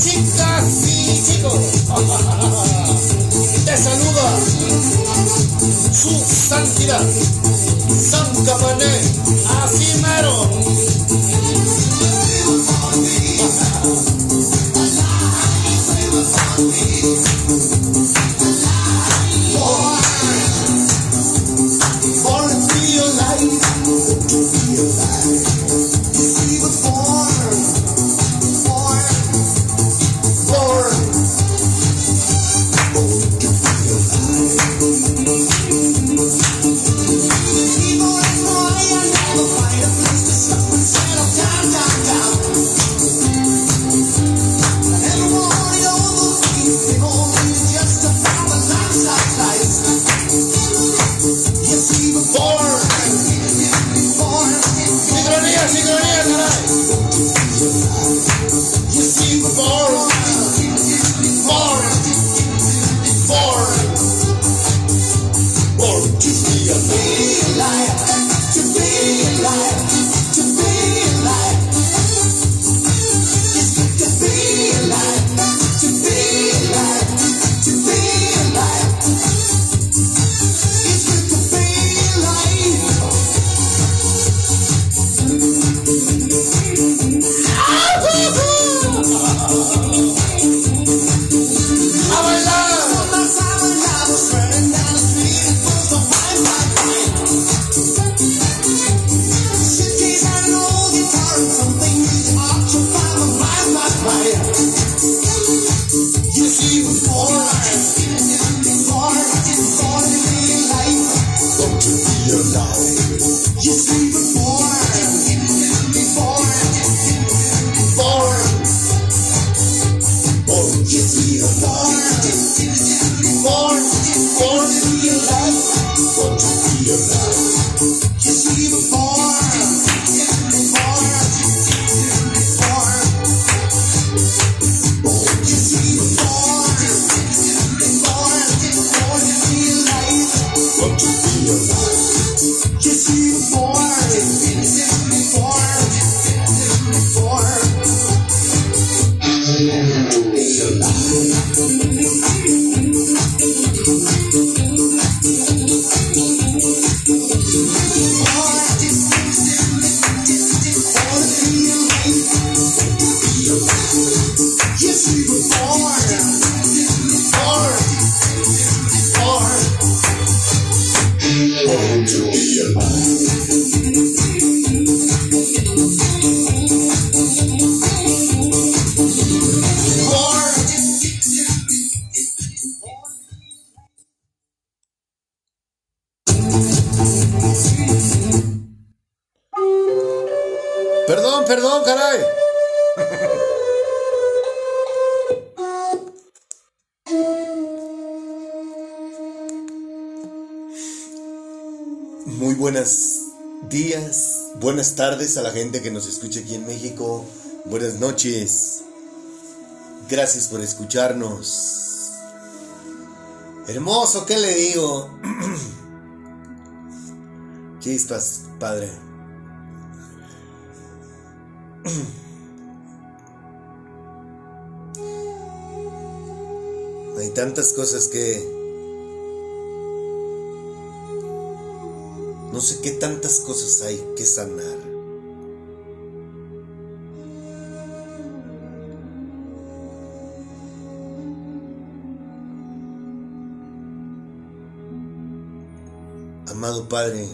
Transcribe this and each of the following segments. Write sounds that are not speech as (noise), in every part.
chicas y chicos. Te saluda su santidad, San Capané, así mero. A la gente que nos escucha aquí en México. Buenas noches. Gracias por escucharnos. Hermoso, ¿qué le digo? (clears throat) Chispas, padre. (clears throat) Hay tantas cosas que... No sé qué tantas cosas hay que sanar. Padre,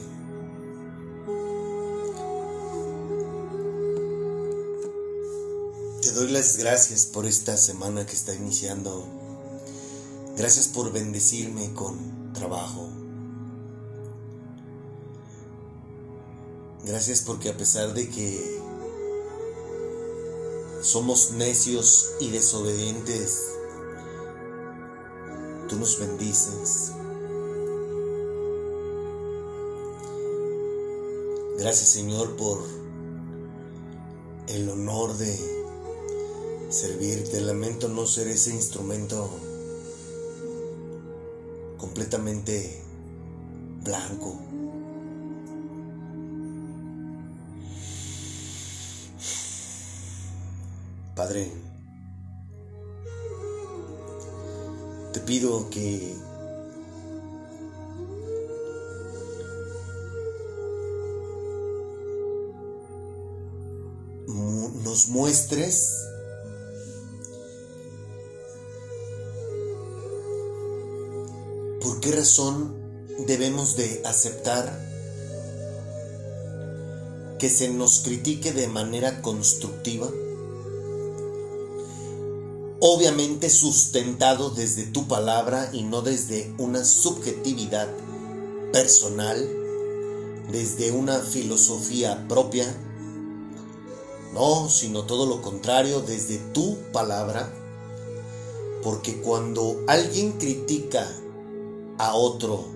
te doy las gracias por esta semana que está iniciando. Gracias por bendecirme con trabajo. Gracias porque a pesar de que somos necios y desobedientes, tú nos bendices. Gracias Señor por el honor de servirte. Lamento no ser ese instrumento completamente blanco. Padre, te pido que muestres por qué razón debemos de aceptar que se nos critique de manera constructiva, obviamente sustentado desde tu palabra y no desde una subjetividad personal, desde una filosofía propia, no, sino todo lo contrario, desde tu palabra, porque cuando alguien critica a otro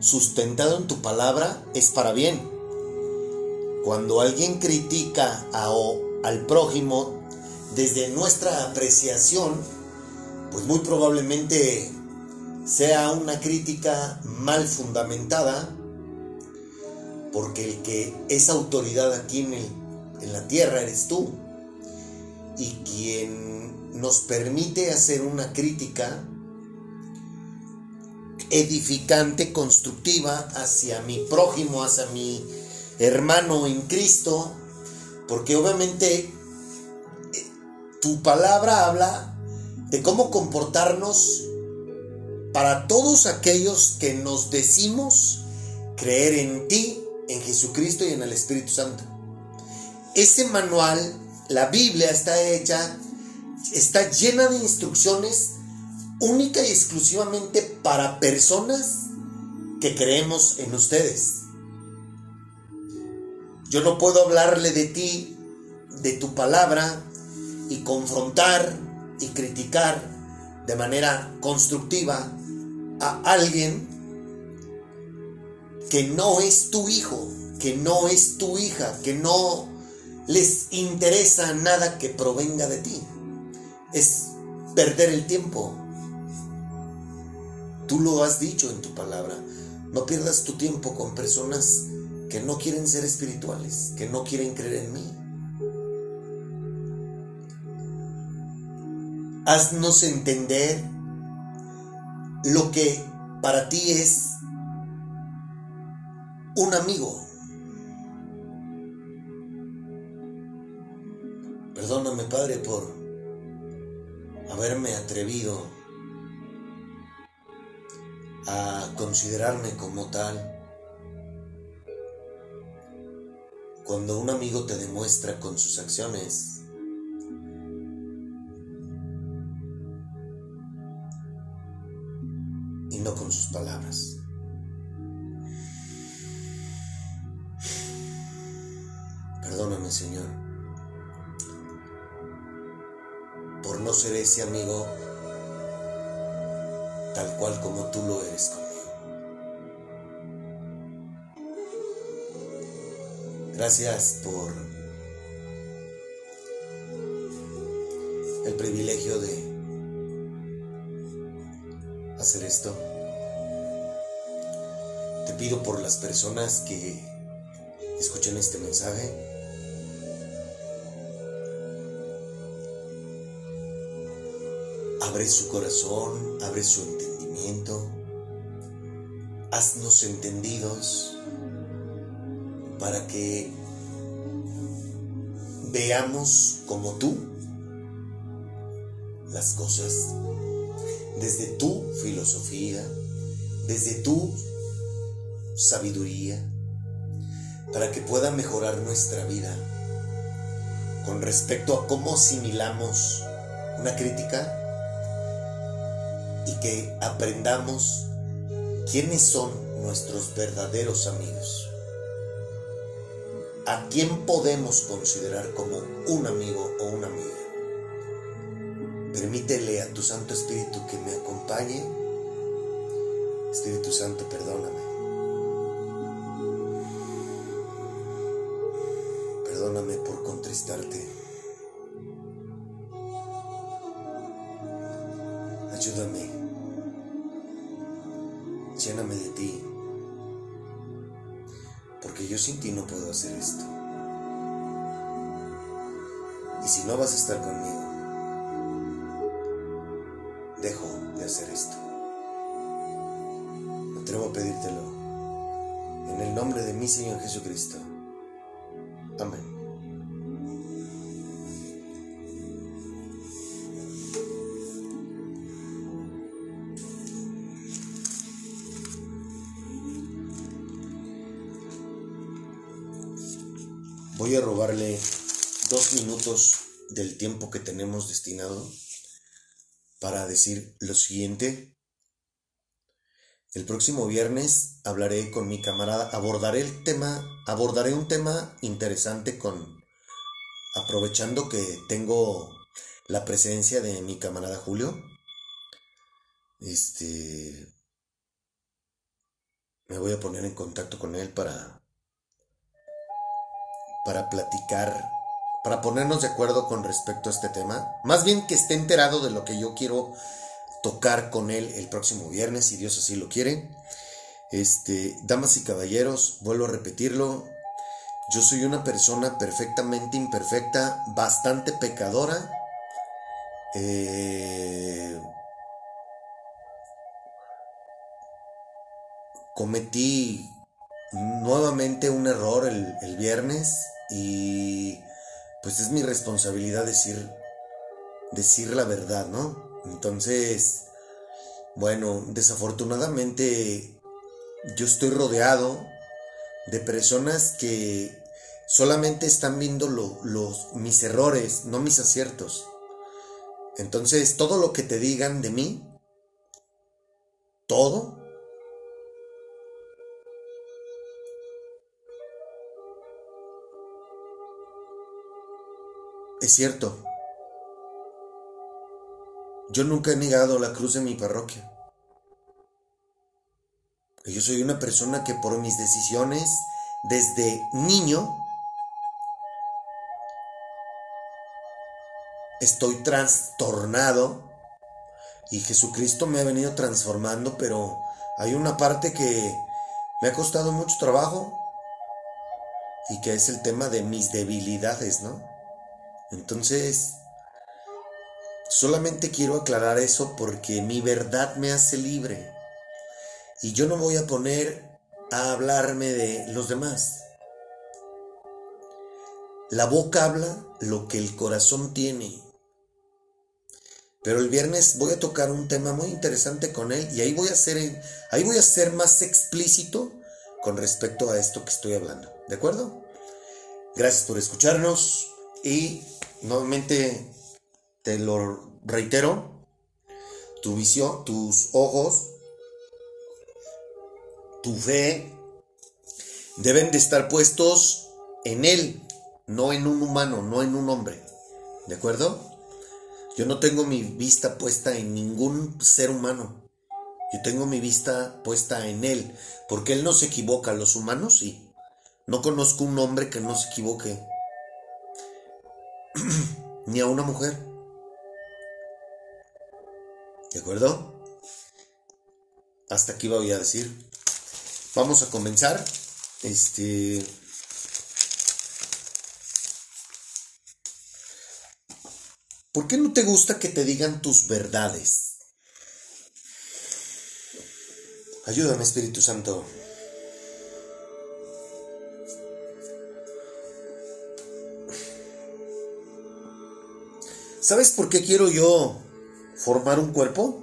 sustentado en tu palabra, es para bien. Cuando alguien critica a, al prójimo desde nuestra apreciación, pues muy probablemente sea una crítica mal fundamentada, porque el que es autoridad aquí en, en la tierra eres tú, y quien nos permite hacer una crítica edificante, constructiva hacia mi prójimo, hacia mi hermano en Cristo, porque obviamente eh, tu palabra habla de cómo comportarnos para todos aquellos que nos decimos creer en ti, en Jesucristo y en el Espíritu Santo. Ese manual, la Biblia está hecha, está llena de instrucciones única y exclusivamente para personas que creemos en ustedes. Yo no puedo hablarle de ti, de tu palabra, y confrontar y criticar de manera constructiva a alguien que no es tu hijo, que no es tu hija, que no les interesa nada que provenga de ti. Es perder el tiempo. Tú lo has dicho en tu palabra. No pierdas tu tiempo con personas que no quieren ser espirituales, que no quieren creer en mí. Haznos entender lo que para ti es un amigo. Haberme atrevido a considerarme como tal Cuando un amigo te demuestra con sus acciones y no con sus palabras. Perdóname, Señor, por no ser ese amigo tal cual como tú lo eres Gracias por el privilegio de hacer esto. Te pido por las personas que escuchen este mensaje. Abre su corazón, abre su entendimiento. Haznos entendidos para que veamos como tú las cosas desde tu filosofía, desde tu sabiduría, para que pueda mejorar nuestra vida con respecto a cómo asimilamos una crítica y que aprendamos quiénes son nuestros verdaderos amigos. ¿A quién podemos considerar como un amigo o una amiga? Permítele a tu Santo Espíritu que me acompañe. Espíritu Santo, perdóname. Tiempo que tenemos destinado para decir lo siguiente. El próximo viernes hablaré con mi camarada, abordaré el tema, abordaré un tema interesante con aprovechando que tengo la presencia de mi camarada Julio. Este me voy a poner en contacto con él para para platicar, para ponernos de acuerdo con respecto a este tema. Más bien que esté enterado de lo que yo quiero tocar con él el próximo viernes, si Dios así lo quiere. Este, damas y caballeros, vuelvo a repetirlo. Yo soy una persona perfectamente imperfecta, bastante pecadora. Eh, cometí nuevamente un error el, el viernes y pues es mi responsabilidad decir, decir la verdad, ¿no? Entonces, bueno, desafortunadamente yo estoy rodeado de personas que solamente están viendo los, mis errores, no mis aciertos. Entonces, todo lo que te digan de mí, todo, Es cierto. Yo nunca he negado la cruz en mi parroquia. Yo soy una persona que por mis decisiones desde niño estoy trastornado y Jesucristo me ha venido transformando, pero hay una parte que me ha costado mucho trabajo y que es el tema de mis debilidades, ¿no? Entonces, solamente quiero aclarar eso porque mi verdad me hace libre. Y yo no voy a poner a hablarme de los demás. La boca habla lo que el corazón tiene. Pero el viernes voy a tocar un tema muy interesante con él y ahí voy a ser ahí voy a ser más explícito con respecto a esto que estoy hablando. ¿De acuerdo? Gracias por escucharnos y Nuevamente te lo reitero, tu visión, tus ojos, tu fe deben de estar puestos en Él, no en un humano, no en un hombre. ¿De acuerdo? Yo no tengo mi vista puesta en ningún ser humano. Yo tengo mi vista puesta en Él, porque Él no se equivoca, los humanos sí. No conozco un hombre que no se equivoque. (clears throat) ni a una mujer. ¿De acuerdo? Hasta aquí voy a decir. Vamos a comenzar. Este. ¿Por qué no te gusta que te digan tus verdades? Ayúdame, Espíritu Santo. ¿Sabes por qué quiero yo formar un cuerpo?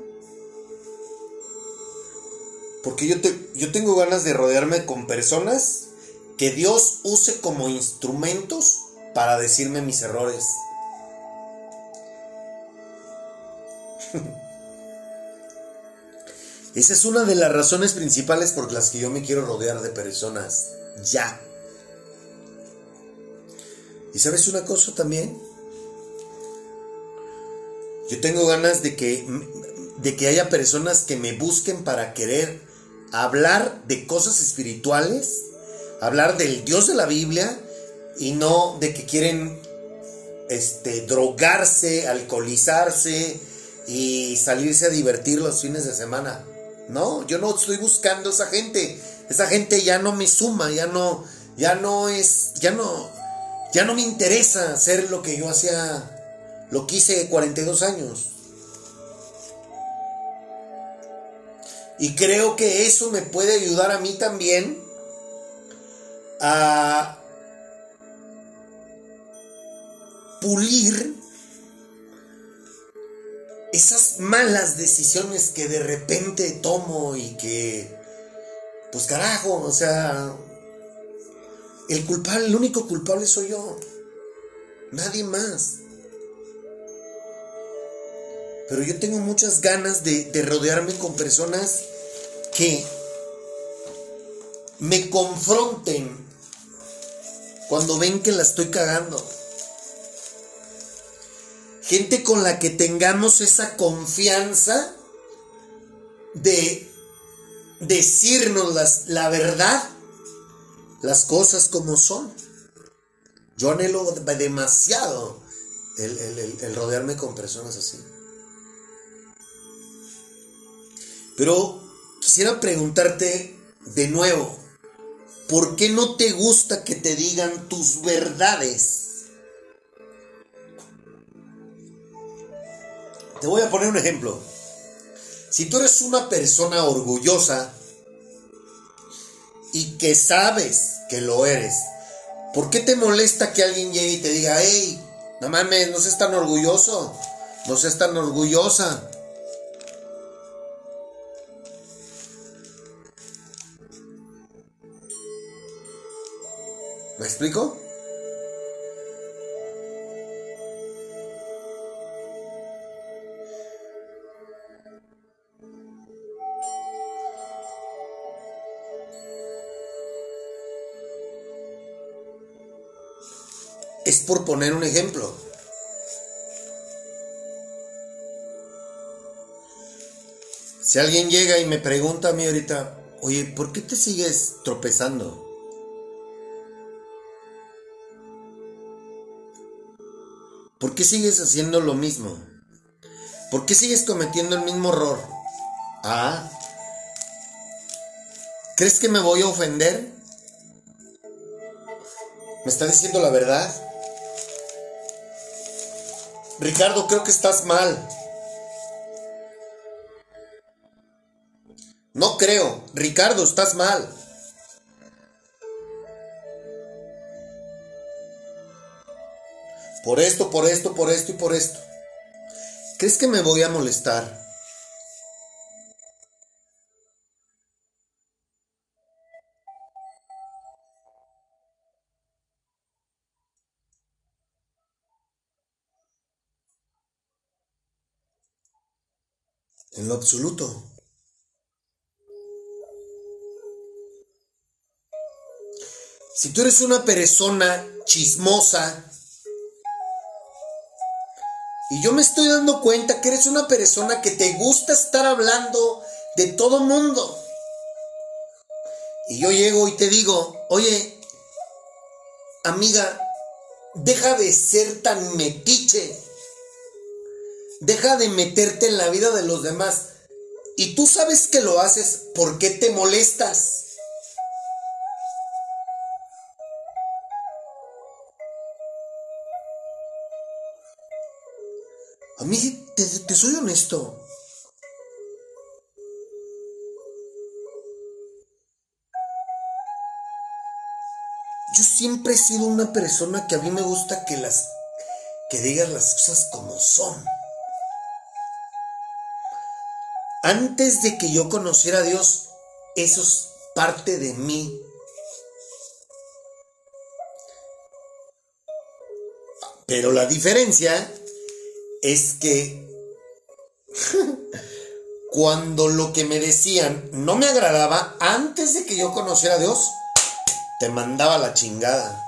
Porque yo, yo tengo ganas de rodearme con personas que Dios use como instrumentos para decirme mis errores. (laughs) Esa es una de las razones principales por las que yo me quiero rodear de personas. Ya. ¿Y sabes una cosa también? Yo tengo ganas de que, de que haya personas que me busquen para querer hablar de cosas espirituales, hablar del Dios de la Biblia y no de que quieren este, drogarse, alcoholizarse y salirse a divertir los fines de semana. No, yo no estoy buscando esa gente. Esa gente ya no me suma, ya no, ya no es, ya no, ya no me interesa hacer lo que yo hacía lo quise 42 años. Y creo que eso me puede ayudar a mí también a pulir esas malas decisiones que de repente tomo y que, pues carajo, o sea, el culpable, el único culpable soy yo, nadie más. Pero yo tengo muchas ganas de, de rodearme con personas que me confronten cuando ven que la estoy cagando. Gente con la que tengamos esa confianza de decirnos la verdad, las cosas como son. Yo anhelo demasiado el rodearme con personas así. Pero quisiera preguntarte de nuevo, ¿por qué no te gusta que te digan tus verdades? Te voy a poner un ejemplo. Si tú eres una persona orgullosa y que sabes que lo eres, ¿por qué te molesta que alguien llegue y te diga, hey, no mames, no seas tan orgulloso, no seas tan orgullosa? ¿Me explico? Es por poner un ejemplo. Si alguien llega y me pregunta a mí ahorita, oye, ¿por qué te sigues tropezando? ¿Por qué sigues haciendo lo mismo? ¿Por qué sigues cometiendo el mismo error? Ah. ¿Crees que me voy a ofender? ¿Me está diciendo la verdad? Ricardo, creo que estás mal. No creo. Ricardo, estás mal. Por esto, por esto, por esto y por esto. ¿Crees que me voy a molestar? En lo absoluto. Si tú eres una persona chismosa, y yo me estoy dando cuenta que eres una persona que te gusta estar hablando de todo mundo. Y yo llego y te digo, oye, amiga, deja de ser tan metiche. Deja de meterte en la vida de los demás. Y tú sabes que lo haces, ¿por qué te molestas? A mí, te, soy honesto. Yo siempre he sido una persona que a mí me gusta que las que digas las cosas como son. Antes de que yo conociera a Dios, eso es parte de mí. Pero la diferencia es que cuando lo que me decían no me agradaba, antes de que yo conociera a Dios, te mandaba la chingada.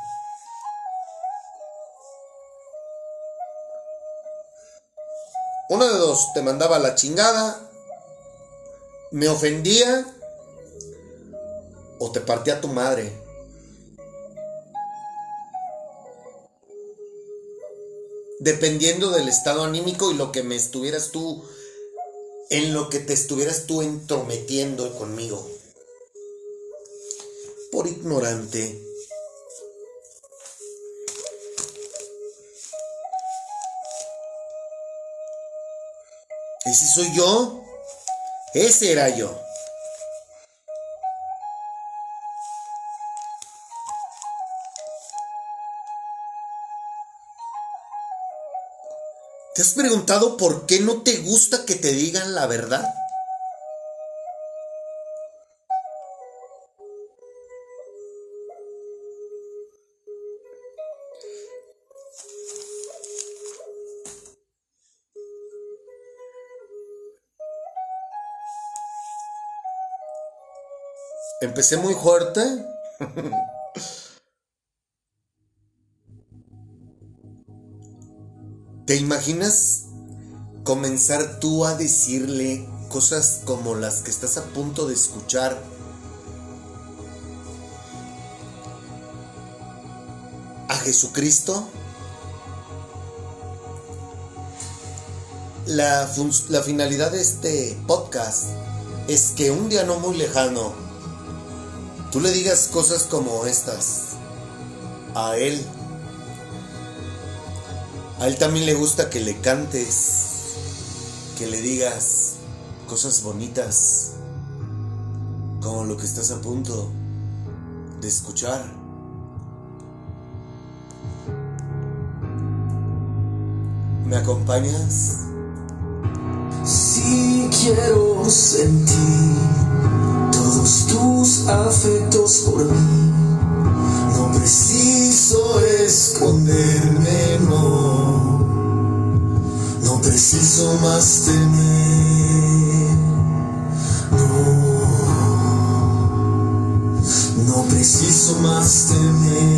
Uno de dos, te mandaba la chingada, me ofendía o te partía tu madre. Dependiendo del estado anímico y lo que me estuvieras tú, en lo que te estuvieras tú entrometiendo conmigo. Por ignorante. ¿Ese soy yo? Ese era yo. Preguntado por qué no te gusta que te digan la verdad? Empecé muy fuerte. (laughs) ¿Te imaginas comenzar tú a decirle cosas como las que estás a punto de escuchar? A Jesucristo. La, la finalidad de este podcast es que un día no muy lejano tú le digas cosas como estas a Él. A Él también le gusta que le cantes, que le digas cosas bonitas, como lo que estás a punto de escuchar. ¿Me acompañas? Si quiero sentir todos tus afectos por mí. No preciso esconderme, No preciso más temer. No. No preciso más temer.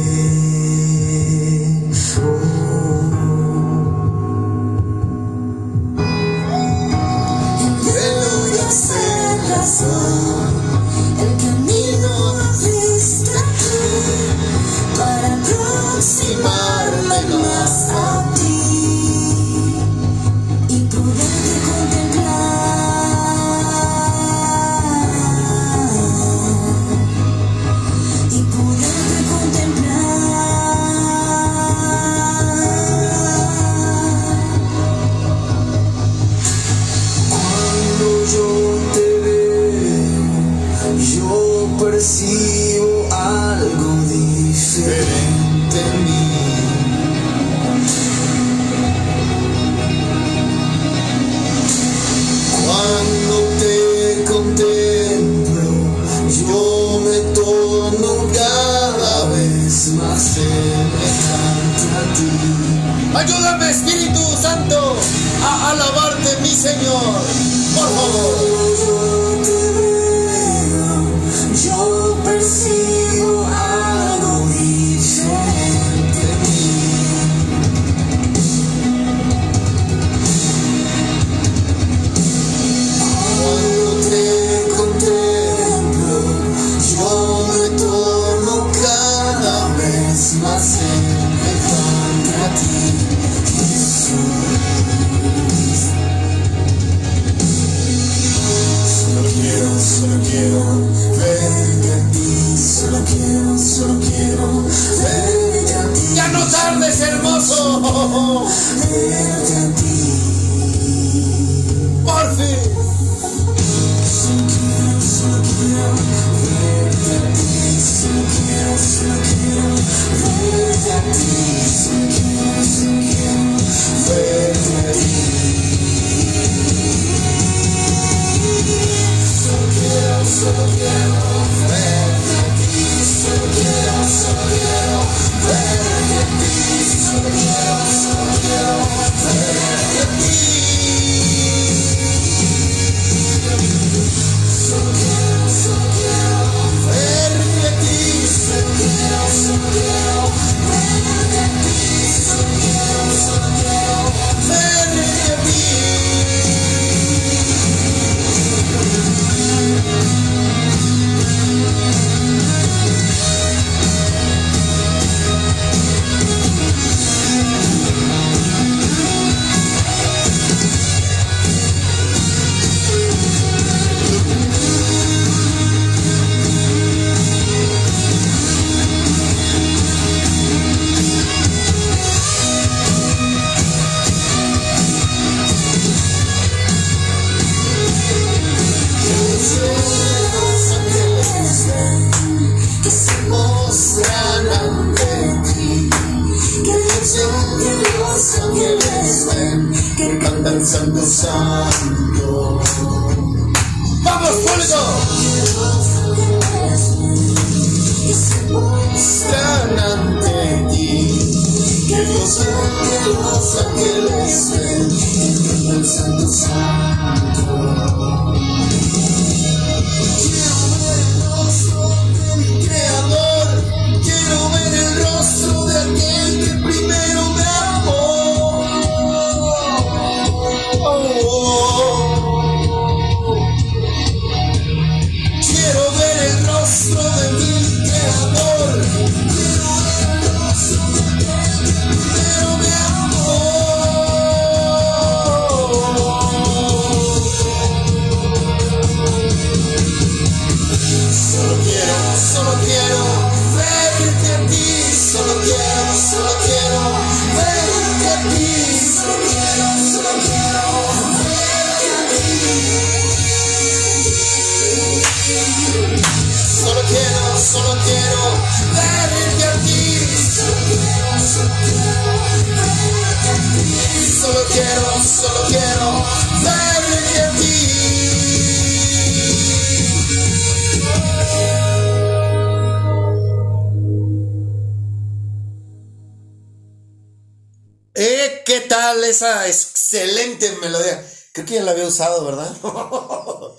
Esa excelente melodía? Creo que ya la había usado, ¿verdad? (laughs)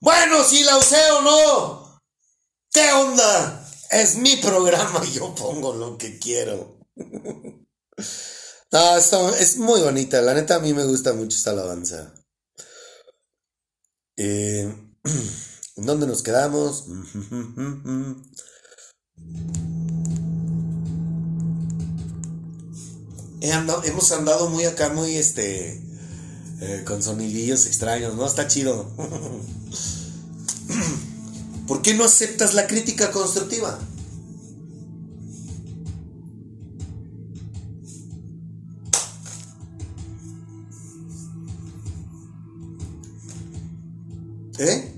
bueno, si la usé o no. ¿Qué onda? Es mi programa, yo pongo lo que quiero. (laughs) no, es muy bonita, la neta a mí me gusta mucho esta alabanza. Eh, (clears throat) ¿Dónde nos quedamos? (laughs) Hemos andado muy acá, muy este. eh, con sonidillos extraños, ¿no? Está chido. (laughs) ¿Por qué no aceptas la crítica constructiva? ¿Eh?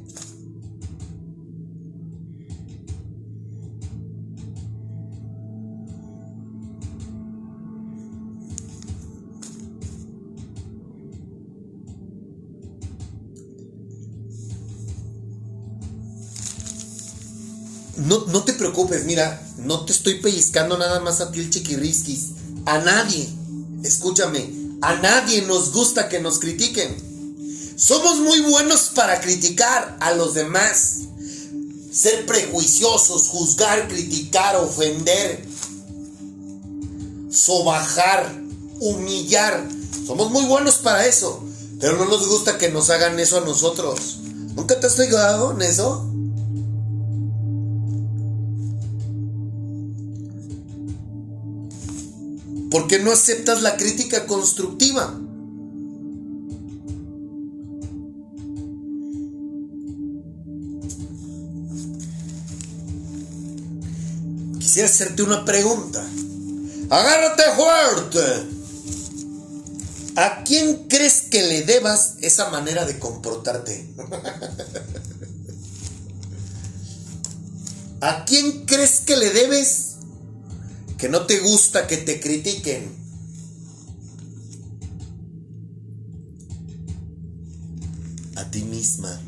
No, no te preocupes, mira, no te estoy pellizcando nada más a ti el chiquirrisquis. A nadie, escúchame, a nadie nos gusta que nos critiquen. Somos muy buenos para criticar a los demás. Ser prejuiciosos, juzgar, criticar, ofender, sobajar, humillar. Somos muy buenos para eso. Pero no nos gusta que nos hagan eso a nosotros. ¿Nunca te has fijado en eso? ¿Por qué no aceptas la crítica constructiva? Quisiera hacerte una pregunta. Agárrate fuerte. ¿A quién crees que le debas esa manera de comportarte? (laughs) ¿A quién crees que le debes que no te gusta que te critiquen? A ti misma.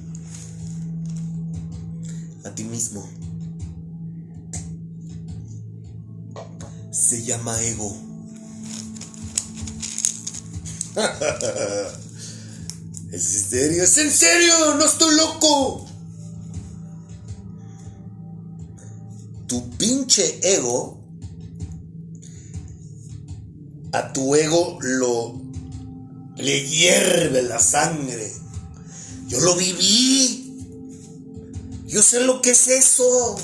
A ti mismo. Se llama ego. (laughs) ¿Es en serio? ¿Es en serio? ¡No estoy loco! Tu pinche ego a tu ego lo le hierve la sangre. Yo lo viví. Yo sé lo que es eso.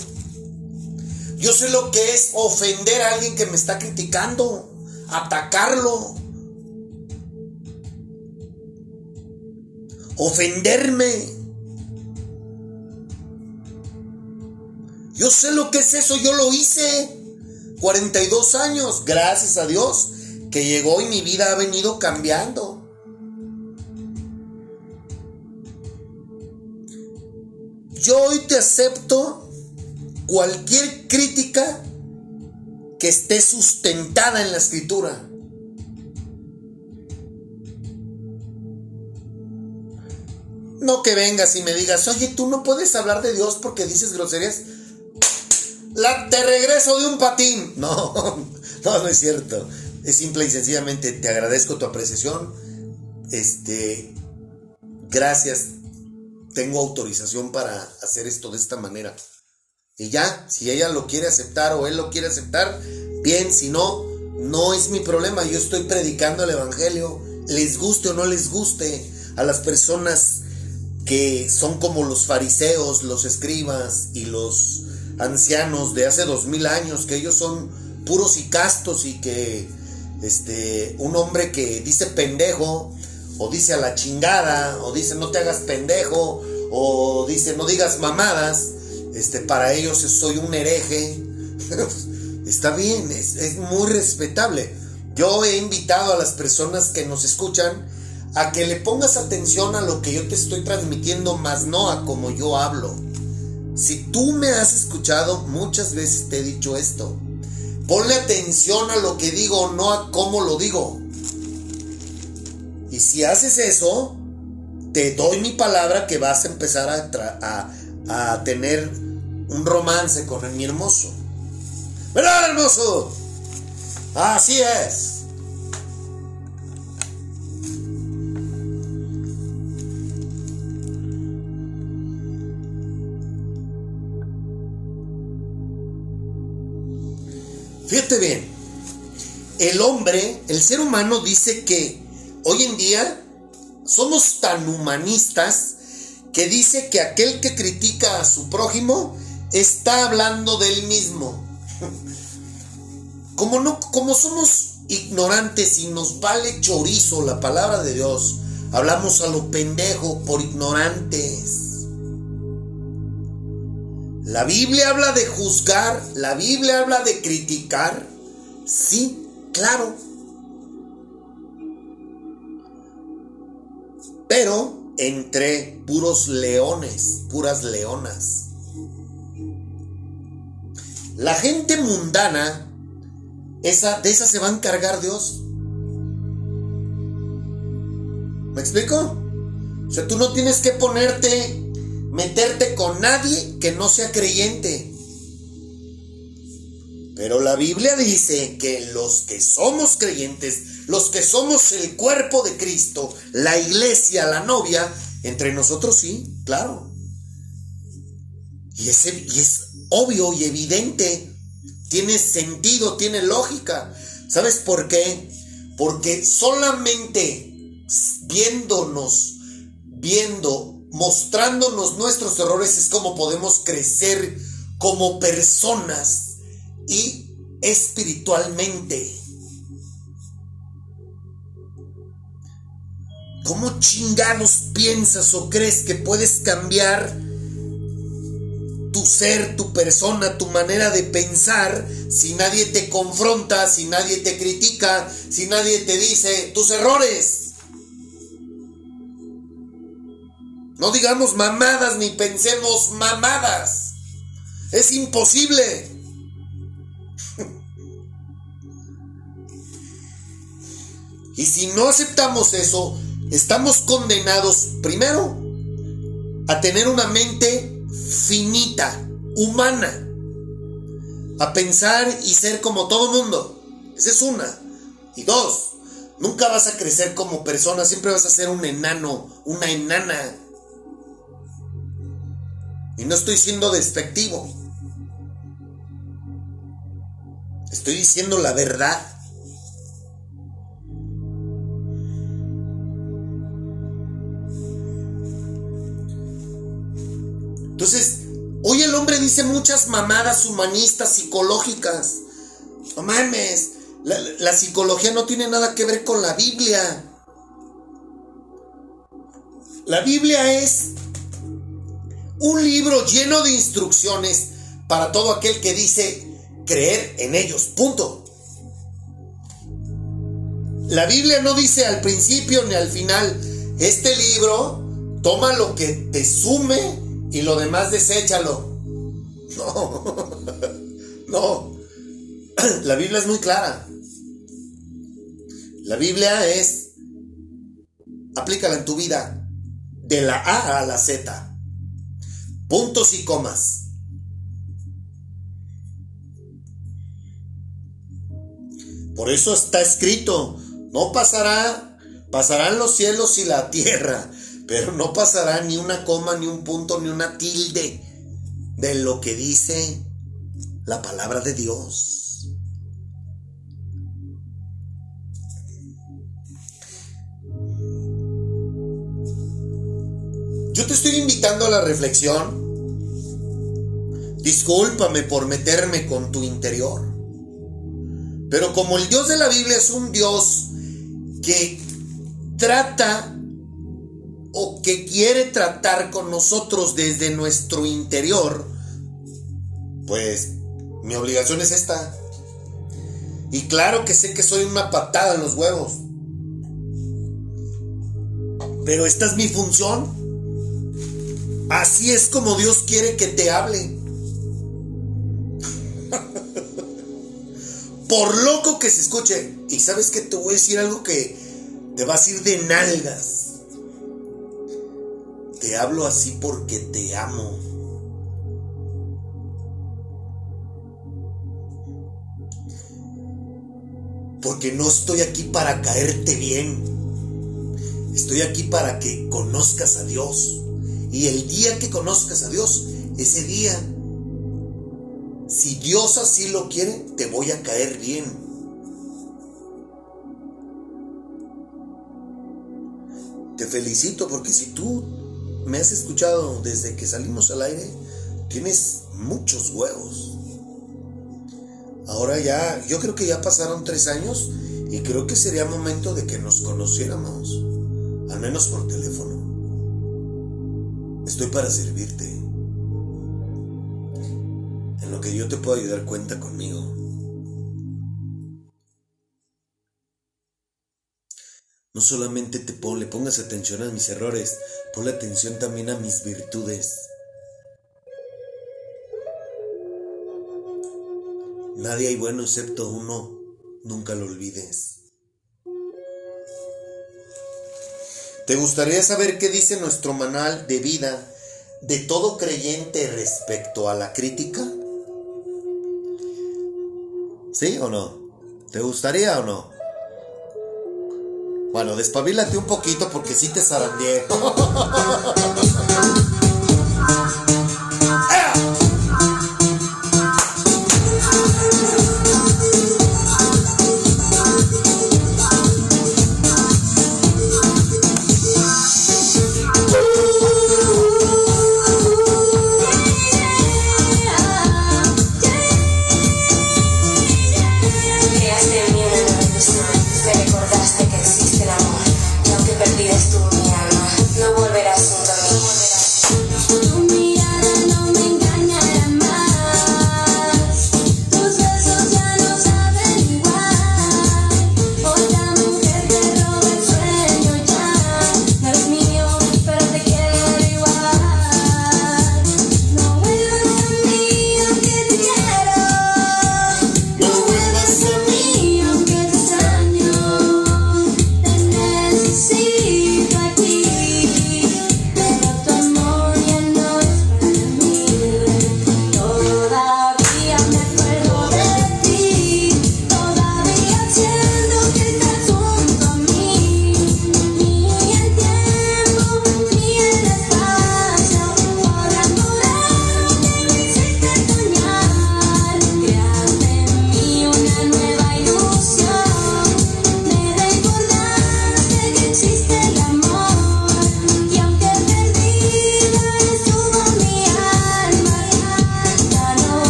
Yo sé lo que es ofender a alguien que me está criticando, atacarlo, ofenderme. Yo sé lo que es eso, yo lo hice. 42 años, gracias a Dios, que llegó y mi vida ha venido cambiando. Yo hoy te acepto cualquier crítica que esté sustentada en la escritura. No que vengas y me digas, oye, tú no puedes hablar de Dios porque dices groserías. La, te regreso de un patín. (laughs) No, no, no es cierto. Es simple y sencillamente te agradezco tu apreciación. Este, gracias. Tengo autorización para hacer esto de esta manera. Y ya, si ella lo quiere aceptar o él lo quiere aceptar, bien, si no, no es mi problema. Yo estoy predicando el Evangelio, les guste o no les guste a las personas que son como los fariseos, los escribas y los ancianos de hace dos mil años, que ellos son puros y castos y que este, un hombre que dice pendejo, o dice a la chingada, o dice no te hagas pendejo, o dice no digas mamadas, este, para ellos soy un hereje. (laughs) Está bien, es, es muy respetable. Yo he invitado a las personas que nos escuchan a que le pongas atención a lo que yo te estoy transmitiendo, más no a como yo hablo. Si tú me has escuchado, muchas veces te he dicho esto. Ponle atención a lo que digo, no a cómo lo digo. Y si haces eso, te doy mi palabra que vas a empezar a, tener un romance con mi hermoso. ¿Verdad, hermoso? Así es. Fíjate bien, el hombre, el ser humano dice que hoy en día somos tan humanistas que dice que aquel que critica a su prójimo está hablando del mismo. (laughs) Como, no, como somos ignorantes y nos vale chorizo la palabra de Dios, hablamos a lo pendejo por ignorantes. La Biblia habla de juzgar, la Biblia habla de criticar. Sí, claro. Pero entre puros leones, puras leonas. La gente mundana, esa, de esa se va a encargar Dios. ¿Me explico? O sea, tú no tienes que ponerte meterte con nadie que no sea creyente. Pero la Biblia dice que los que somos creyentes, los que somos el cuerpo de Cristo, la iglesia, la novia, entre nosotros sí, claro. Y es, es obvio y evidente, tiene sentido, tiene lógica. ¿Sabes por qué? Porque solamente viéndonos, viendo mostrándonos nuestros errores es como podemos crecer como personas y espiritualmente. ¿Cómo chingados piensas o crees que puedes cambiar tu ser, tu persona, tu manera de pensar si nadie te confronta, si nadie te critica, si nadie te dice tus errores? No digamos mamadas ni pensemos mamadas. Es imposible. y si no aceptamos eso, estamos condenados primero a tener una mente finita, humana. A pensar y ser como todo mundo. Esa es una. Y dos, nunca vas a crecer como persona, siempre vas a ser un enano, una enana. Y no estoy siendo despectivo. Estoy diciendo la verdad. Entonces, hoy el hombre dice muchas mamadas humanistas, psicológicas. No mames, la, la, psicología no tiene nada que ver con la Biblia. La Biblia es un libro lleno de instrucciones para todo aquel que dice creer en ellos. Punto. La Biblia no dice al principio ni al final, este libro toma lo que te sume y lo demás deséchalo. (laughs) No, (laughs) no. (clears throat) La Biblia es muy clara. La Biblia es, aplícala en tu vida de la A a la Z. Puntos y comas. Por eso está escrito, no pasará, pasarán los cielos y la tierra, pero no pasará ni una coma, ni un punto, ni una tilde de lo que dice la palabra de Dios. Yo te estoy invitando a la reflexión. Discúlpame por meterme con tu interior. Pero como el Dios de la Biblia es un Dios que trata o que quiere tratar con nosotros desde nuestro interior, pues mi obligación es esta. Y claro que sé que soy una patada en los huevos. Pero esta es mi función. Así es como Dios quiere que te hable. Por loco que se escuche. Y sabes que te voy a decir algo que te vas a ir de nalgas. Te hablo así porque te amo. Porque no estoy aquí para caerte bien. Estoy aquí para que conozcas a Dios. Y el día que conozcas a Dios, ese día, si Dios así lo quiere, te voy a caer bien. Te felicito porque si tú me has escuchado desde que salimos al aire, tienes muchos huevos. Ahora ya, yo creo que ya pasaron tres años y creo que sería momento de que nos conociéramos, al menos por teléfono. Estoy para servirte. En lo que yo te puedo ayudar, cuenta conmigo. No solamente te le pongas atención a mis errores, ponle atención también a mis virtudes. Nadie hay bueno excepto uno, nunca lo olvides. ¿Te gustaría saber qué dice nuestro manual de vida de todo creyente respecto a la crítica? ¿Sí o no? ¿Te gustaría o no? Bueno, despabilate un poquito porque sí te zarandeé. (laughs)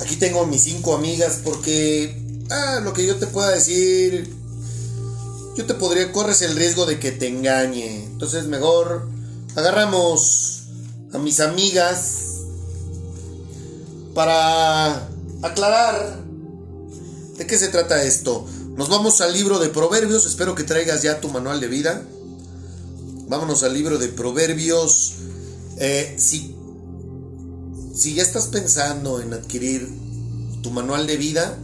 Aquí tengo mis cinco amigas porque ah, lo que yo te pueda decir, yo te podría corres el riesgo de que te engañe. Entonces mejor agarramos a mis amigas para aclarar de qué se trata esto. Nos vamos al libro de Proverbios. Espero que traigas ya tu manual de vida. Vámonos al libro de Proverbios. Eh, si, si ya estás pensando en adquirir tu manual de vida,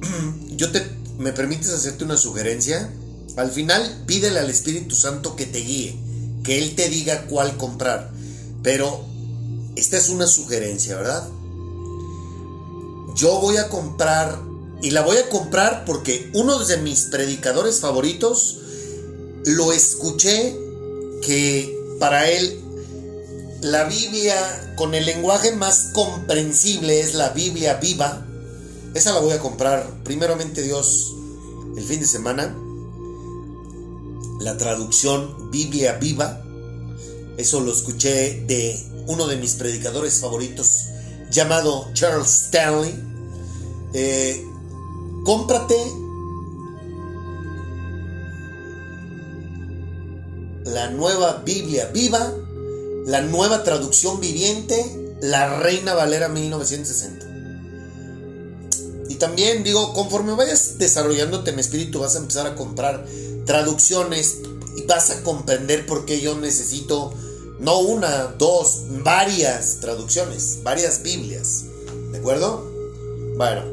(clears throat) yo te me permites hacerte una sugerencia. Al final, pídele al Espíritu Santo que te guíe, que Él te diga cuál comprar. Pero esta es una sugerencia, ¿verdad? Yo voy a comprar, y la voy a comprar porque uno de mis predicadores favoritos lo escuché que para él la Biblia con el lenguaje más comprensible es la Biblia viva. Esa la voy a comprar, primeramente Dios, el fin de semana. La traducción Biblia viva. Eso lo escuché de uno de mis predicadores favoritos, llamado Charles Stanley. Eh, cómprate la nueva Biblia viva, la nueva traducción viviente, la Reina Valera 1960. Y también digo, conforme vayas desarrollándote en espíritu, vas a empezar a comprar traducciones y vas a comprender por qué yo necesito no una, dos, varias traducciones, varias Biblias. ¿De acuerdo? Bueno,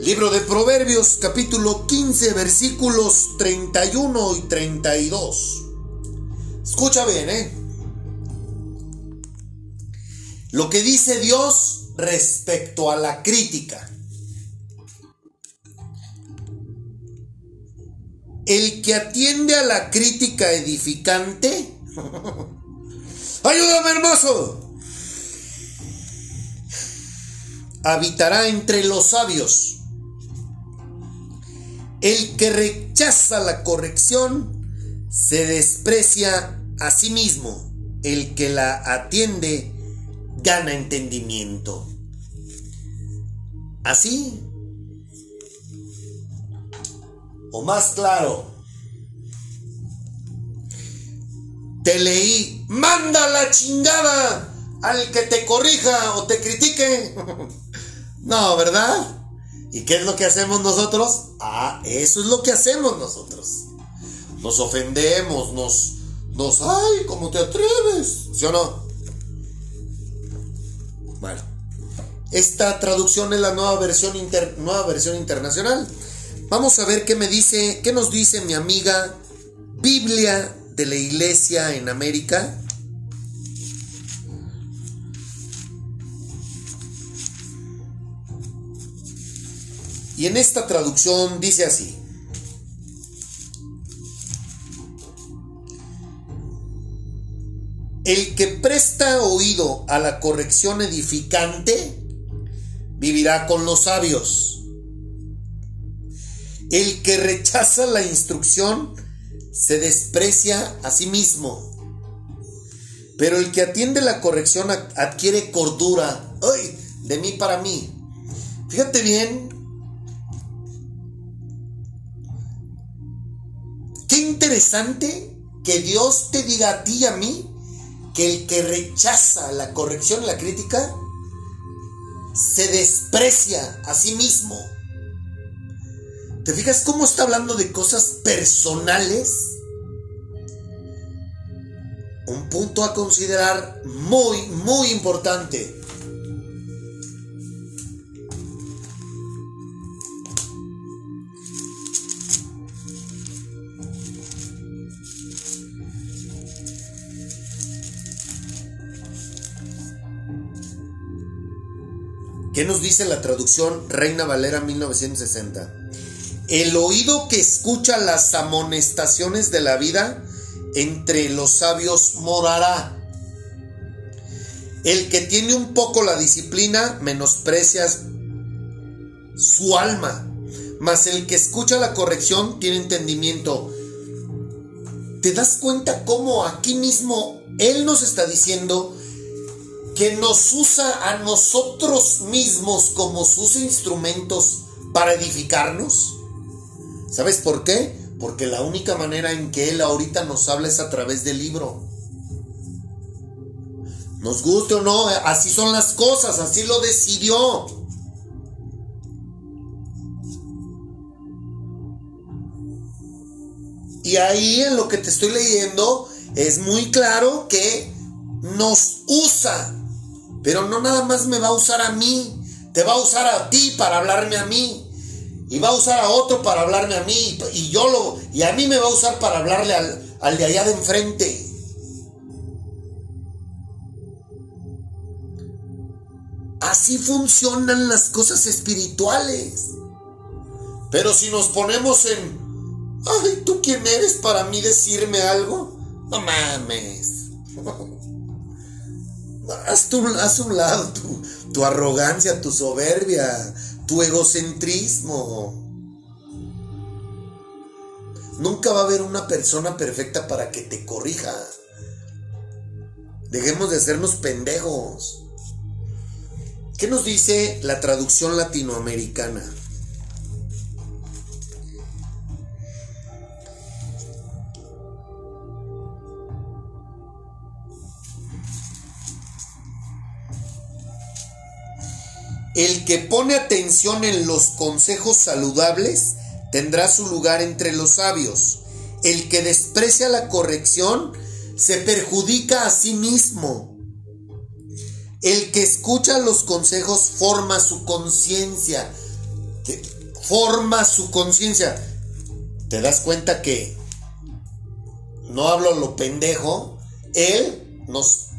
libro de Proverbios capítulo 15 versículos 31 y 32. Escucha bien, ¿eh? Lo que dice Dios respecto a la crítica. El que atiende a la crítica edificante. (laughs) Ayúdame, hermoso. Habitará entre los sabios. El que rechaza la corrección se desprecia a sí mismo. El que la atiende gana entendimiento. Así, o más claro, te leí, manda la chingada al que te corrija o te critique. (laughs) no, ¿verdad? ¿Y qué es lo que hacemos nosotros? Ah, eso es lo que hacemos nosotros. Nos ofendemos, nos, nos, ay, ¿cómo te atreves? ¿Sí o no? Esta traducción es la nueva versión, inter- nueva versión internacional. Vamos a ver qué me dice, qué nos dice mi amiga Biblia de la Iglesia en América. Y en esta traducción dice así. El que presta oído a la corrección edificante vivirá con los sabios. El que rechaza la instrucción se desprecia a sí mismo. Pero el que atiende la corrección ad- adquiere cordura. ¡Ay! De mí para mí. Fíjate bien. Qué interesante que Dios te diga a ti y a mí que el que rechaza la corrección la crítica se desprecia a sí mismo. ¿Te fijas cómo está hablando de cosas personales? Un punto a considerar muy, muy importante. ¿Qué nos dice la traducción Reina Valera 1960? El oído que escucha las amonestaciones de la vida entre los sabios morará. El que tiene un poco la disciplina menosprecia su alma. Mas el que escucha la corrección tiene entendimiento. ¿Te das cuenta cómo aquí mismo Él nos está diciendo que nos usa a nosotros mismos como sus instrumentos para edificarnos? ¿Sabes por qué? Porque la única manera en que Él ahorita nos habla es a través del libro. Nos guste o no, así son las cosas, así lo decidió. Y ahí en lo que te estoy leyendo es muy claro que nos usa. Pero no nada más me va a usar a mí, te va a usar a ti para hablarme a mí. Y va a usar a otro para hablarme a mí. Y yo lo. Y a mí me va a usar para hablarle al, al de allá de enfrente. Así funcionan las cosas espirituales. Pero si nos ponemos en. Ay, ¿tú quién eres para mí decirme algo? No mames. (laughs) Haz, tu, haz un lado tu, tu arrogancia, tu soberbia, tu egocentrismo. Nunca va a haber una persona perfecta para que te corrija. Dejemos de hacernos pendejos. ¿Qué nos dice la traducción latinoamericana? El que pone atención en los consejos saludables tendrá su lugar entre los sabios. El que desprecia la corrección se perjudica a sí mismo. El que escucha los consejos forma su conciencia. Forma su conciencia. ¿Te das cuenta que no hablo lo pendejo? Él nos,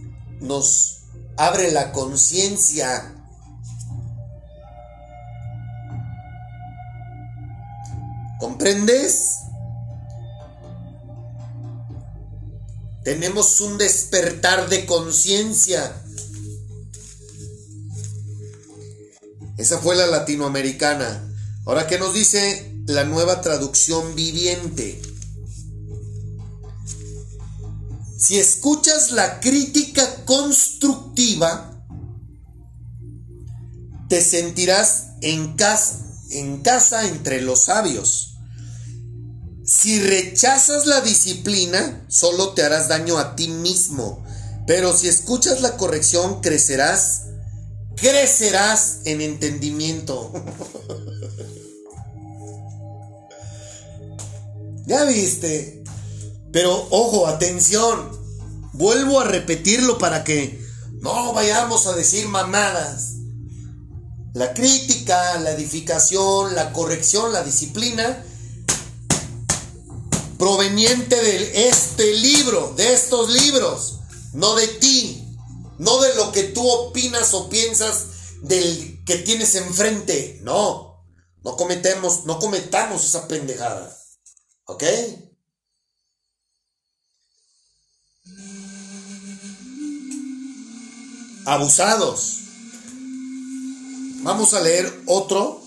nos abre la conciencia. ¿Comprendes? Tenemos un despertar de conciencia. Esa fue la latinoamericana. Ahora, ¿qué nos dice la nueva traducción viviente? Si escuchas la crítica constructiva, te sentirás en casa, en casa entre los sabios. Si rechazas la disciplina, solo te harás daño a ti mismo. Pero si escuchas la corrección, crecerás, crecerás en entendimiento. (laughs) ya viste. Pero ojo, atención. Vuelvo a repetirlo para que no vayamos a decir mamadas. La crítica, la edificación, la corrección, la disciplina proveniente de este libro, de estos libros, no de ti, no de lo que tú opinas o piensas del que tienes enfrente. No, no cometemos, no cometamos esa pendejada. ¿Ok? Abusados. Vamos a leer otro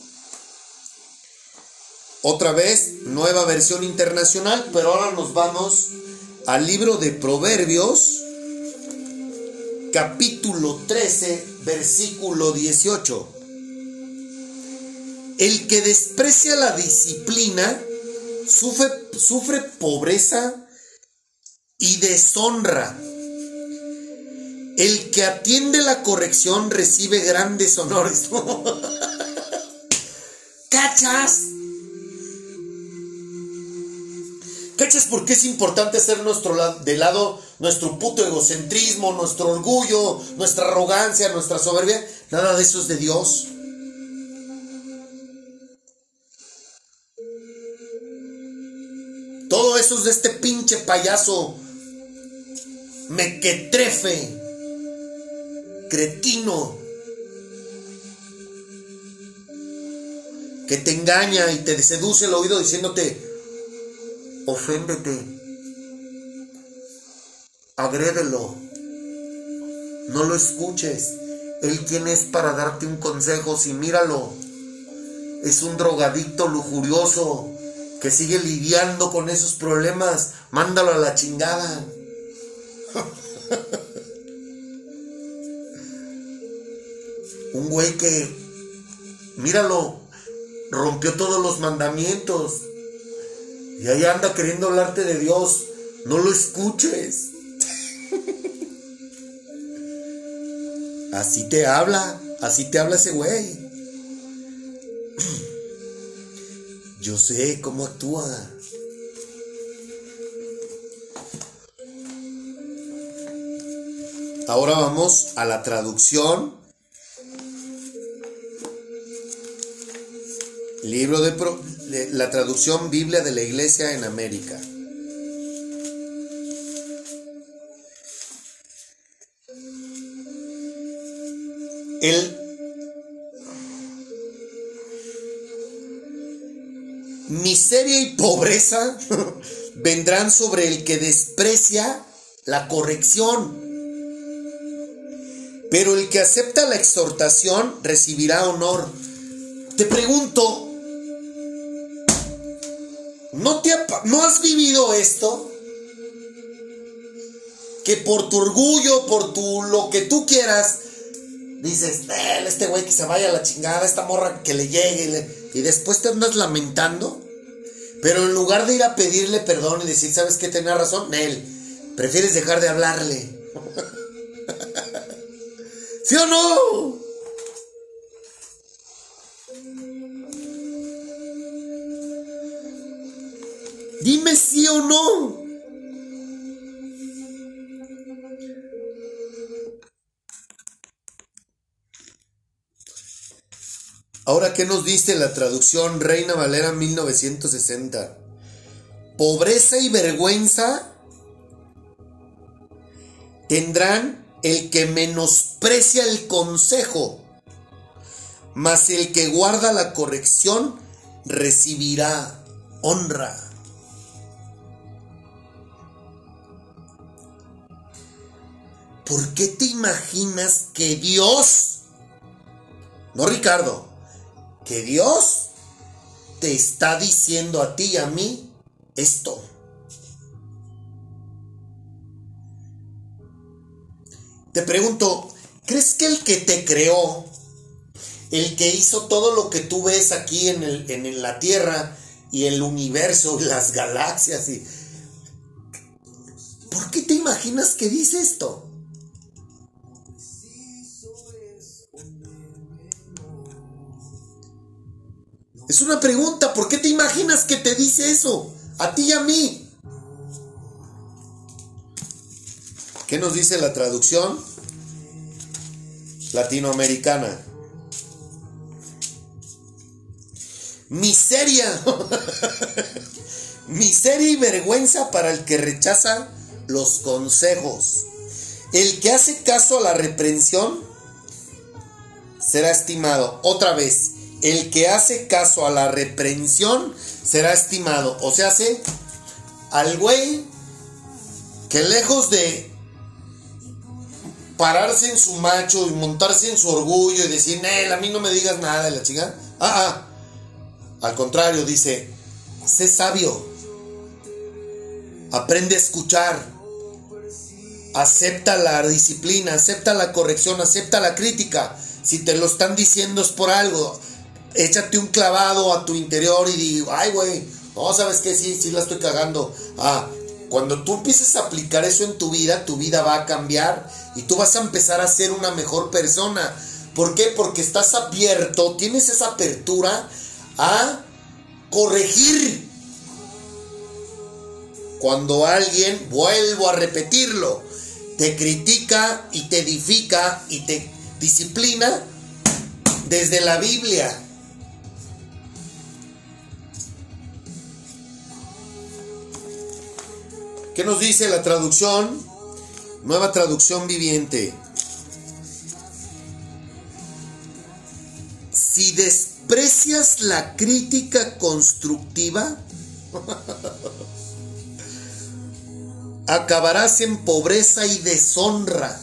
otra vez, nueva versión internacional, pero ahora nos vamos al libro de Proverbios, capítulo 13, versículo 18. El que desprecia la disciplina sufre, sufre pobreza y deshonra. El que atiende la corrección recibe grandes honores. (laughs) ¿Cachas? ¿Cachas por qué es importante ser nuestro de lado nuestro puto egocentrismo, nuestro orgullo, nuestra arrogancia, nuestra soberbia? Nada de eso es de Dios. Todo eso es de este pinche payaso mequetrefe, cretino, que te engaña y te seduce el oído diciéndote, oféndete, agrédelo, no lo escuches. Él quién es para darte un consejo si míralo. es un drogadicto lujurioso que sigue lidiando con esos problemas. Mándalo a la chingada. (laughs) Un güey que, míralo, rompió todos los mandamientos. Y ahí anda queriendo hablarte de Dios. No lo escuches. Así te habla, así te habla ese güey. Yo sé cómo actúa. Ahora vamos a la traducción. Libro de, pro- la traducción Biblia de la Iglesia en América. El miseria y pobreza (laughs) vendrán sobre el que desprecia la corrección. Pero el que acepta la exhortación recibirá honor. Te pregunto, ¿no, te ha pa- ¿no has vivido esto? Que por tu orgullo, por tu lo que tú quieras, dices, "Eh, este güey que se vaya a la chingada, esta morra que le llegue, y, le- y después te andas lamentando. Pero en lugar de ir a pedirle perdón y decir, ¿sabes qué? Tenía razón, Nel, prefieres dejar de hablarle. (laughs) ¿Sí o no? Dime sí o no. Ahora, ¿qué nos dice la traducción Reina Valera 1960? Pobreza y vergüenza tendrán el que menosprecia el consejo, mas el que guarda la corrección recibirá honra. ¿Por qué te imaginas que Dios, no Ricardo, que Dios te está diciendo a ti y a mí esto? Te pregunto, ¿crees que el que te creó, el que hizo todo lo que tú ves aquí en, la Tierra y el universo, las galaxias y... ¿Por qué te imaginas que dice esto? Es una pregunta, ¿por qué te imaginas que te dice eso? A ti y a mí. ¿Qué nos dice la traducción latinoamericana? Miseria. (laughs) Miseria y vergüenza para el que rechaza los consejos. El que hace caso a la reprensión será estimado. Otra vez, el que hace caso a la reprensión será estimado. O sea, hace al güey que lejos de pararse en su macho y montarse en su orgullo y decir, Nel, a mí no me digas nada la chica. Ah, ah. Al contrario, dice, sé sabio. Aprende a escuchar. Acepta la disciplina, acepta la corrección, acepta la crítica. Si te lo están diciendo es por algo. Échate un clavado a tu interior y digo, ay, güey, no, sabes que sí, sí la estoy cagando. Ah, cuando tú empieces a aplicar eso en tu vida, tu vida va a cambiar y tú vas a empezar a ser una mejor persona. ¿Por qué? Porque estás abierto, tienes esa apertura a corregir. Cuando alguien, vuelvo a repetirlo, te critica y te edifica y te disciplina desde la Biblia. ¿Qué nos dice la traducción? Nueva traducción viviente. Si desprecias la crítica constructiva, (laughs) acabarás en pobreza y deshonra.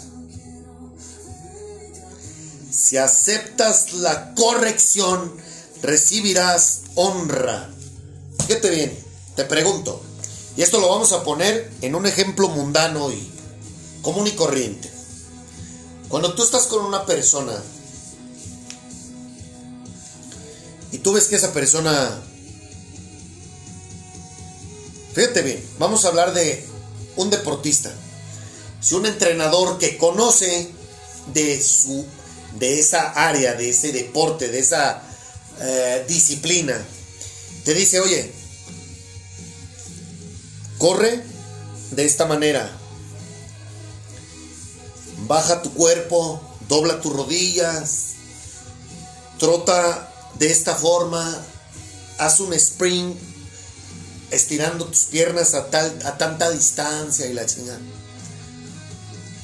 Si aceptas la corrección, recibirás honra. Fíjate bien, te pregunto, y esto lo vamos a poner en un ejemplo mundano y común y corriente. Cuando tú estás con una persona y tú ves que esa persona... Fíjate bien, vamos a hablar de un deportista. Si un entrenador que conoce de su de esa área, de ese deporte, de esa eh, disciplina, te dice, oye, corre de esta manera, baja tu cuerpo, dobla tus rodillas, trota de esta forma, haz un sprint estirando tus piernas a, tal, a tanta distancia y la chingada.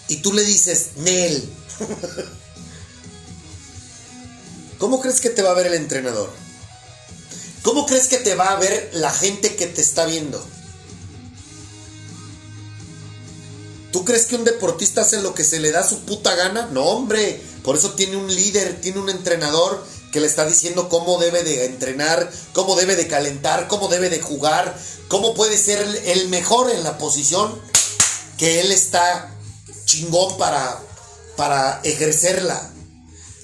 Y tú le dices, Nel, (laughs) ¿cómo crees que te va a ver el entrenador? ¿Cómo crees que te va a ver la gente que te está viendo? ¿Tú crees que un deportista hace lo que se le da su puta gana? No, hombre. Por eso tiene un líder, tiene un entrenador que le está diciendo cómo debe de entrenar, cómo debe de calentar, cómo debe de jugar, cómo puede ser el mejor en la posición que él está chingón para, para ejercerla.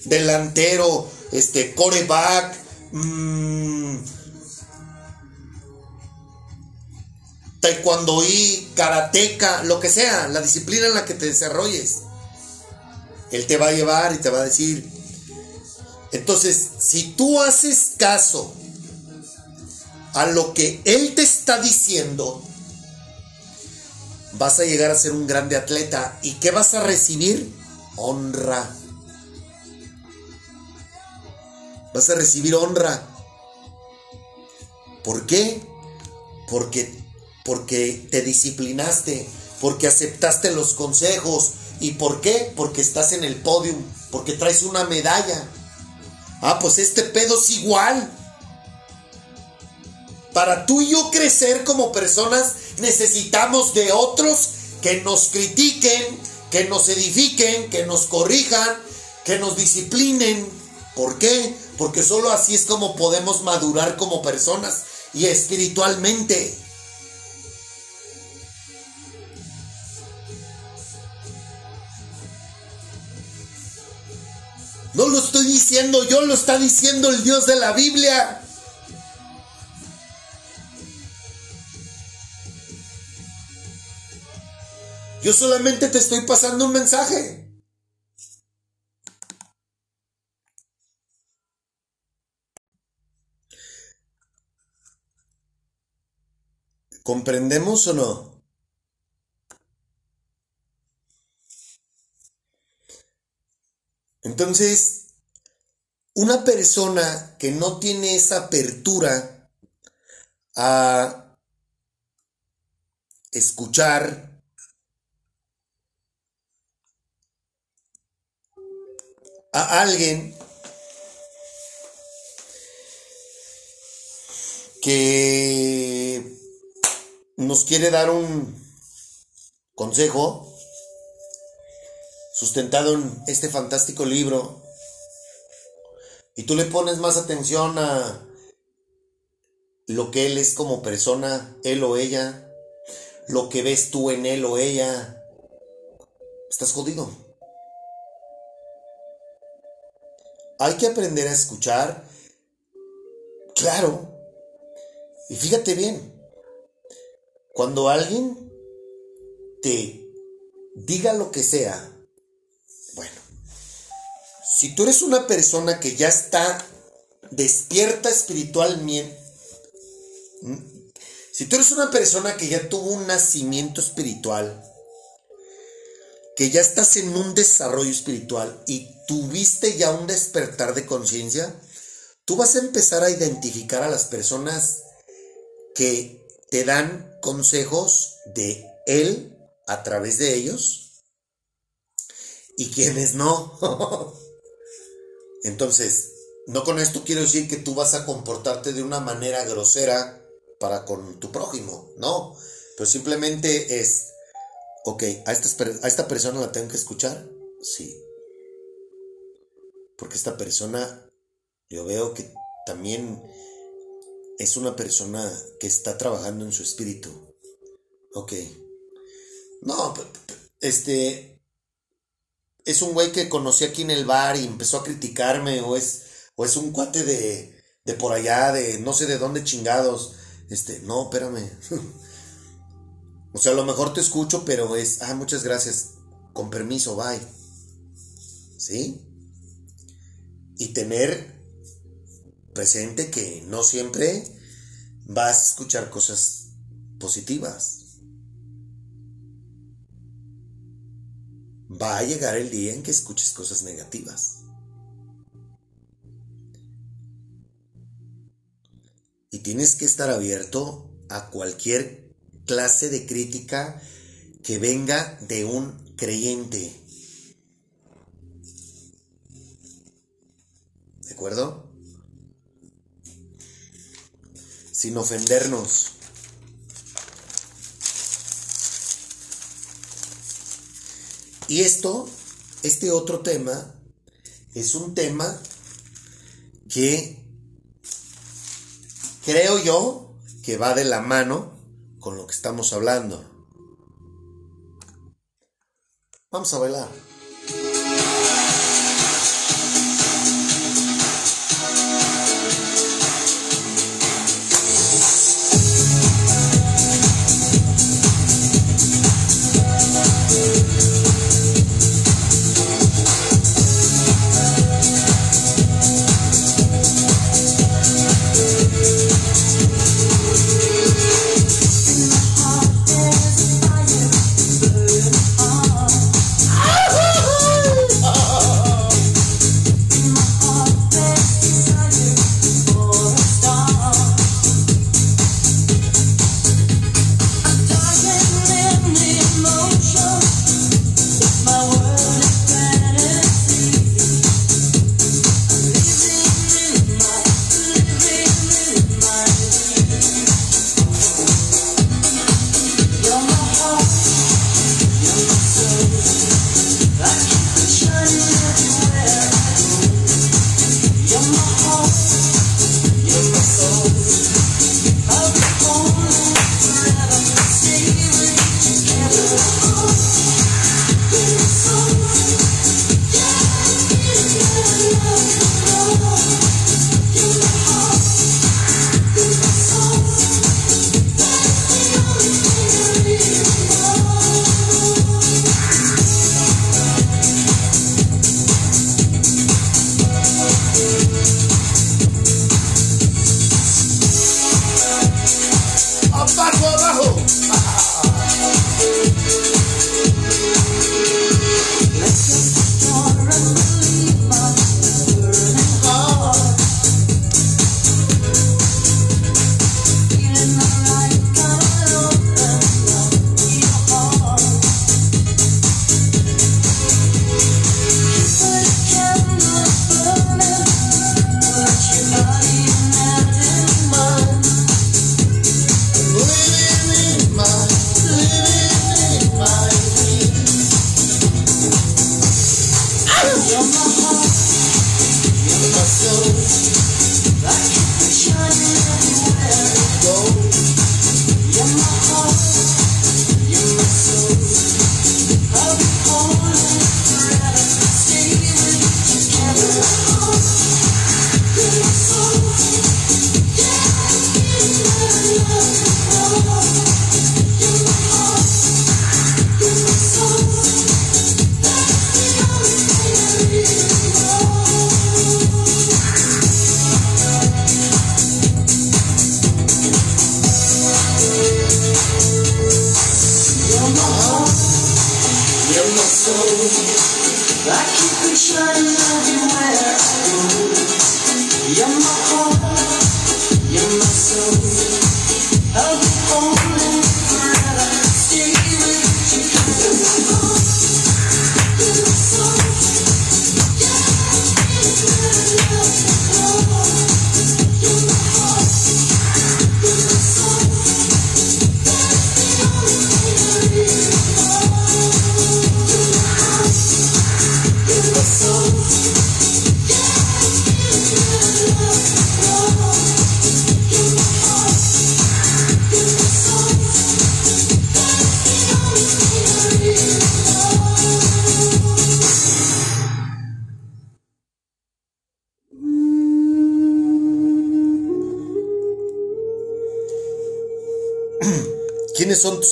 Delantero, este, coreback, mmm, taekwondoí, karateca, lo que sea, la disciplina en la que te desarrolles. Él te va a llevar y te va a decir. Entonces, si tú haces caso a lo que él te está diciendo, vas a llegar a ser un grande atleta. ¿Y qué vas a recibir? Honra. Vas a recibir honra. ¿Por qué? Porque, porque te disciplinaste, porque aceptaste los consejos. ¿Y por qué? Porque estás en el podio, porque traes una medalla. Ah, pues este pedo es igual. Para tú y yo crecer como personas necesitamos de otros que nos critiquen, que nos edifiquen, que nos corrijan, que nos disciplinen. ¿Por qué? Porque solo así es como podemos madurar como personas y espiritualmente. No lo estoy diciendo yo, lo está diciendo el Dios de la Biblia. Yo solamente te estoy pasando un mensaje. ¿Comprendemos o no? Entonces, una persona que no tiene esa apertura a escuchar, a alguien que nos quiere dar un consejo sustentado en este fantástico libro y tú le pones más atención a lo que él es como persona, él o ella, lo que ves tú en él o ella, estás jodido. Hay que aprender a escuchar, claro. Y fíjate bien, cuando alguien te diga lo que sea, si tú eres una persona que ya está despierta espiritualmente, si tú eres una persona que ya tuvo un nacimiento espiritual, que ya estás en un desarrollo espiritual y tuviste ya un despertar de conciencia, tú vas a empezar a identificar a las personas que te dan consejos de Él a través de ellos y quienes no. (laughs) Entonces, no con esto quiero decir que tú vas a comportarte de una manera grosera para con tu prójimo, no, pero simplemente es, ok, ¿a esta, a esta persona la tengo que escuchar? Sí. Porque esta persona, yo veo que también es una persona que está trabajando en su espíritu. Ok. No, este. Es un güey que conocí aquí en el bar y empezó a criticarme, o es, o es un cuate de, de por allá, de no sé de dónde chingados. Este, no, espérame. (laughs) o sea, a lo mejor te escucho, pero es, ah, muchas gracias. Con permiso, bye. ¿Sí? Y tener presente que no siempre vas a escuchar cosas positivas. Va a llegar el día en que escuches cosas negativas. Y tienes que estar abierto a cualquier clase de crítica que venga de un creyente. ¿De acuerdo? Sin ofendernos. Y esto, este otro tema, es un tema que creo yo que va de la mano con lo que estamos hablando. Vamos a bailar.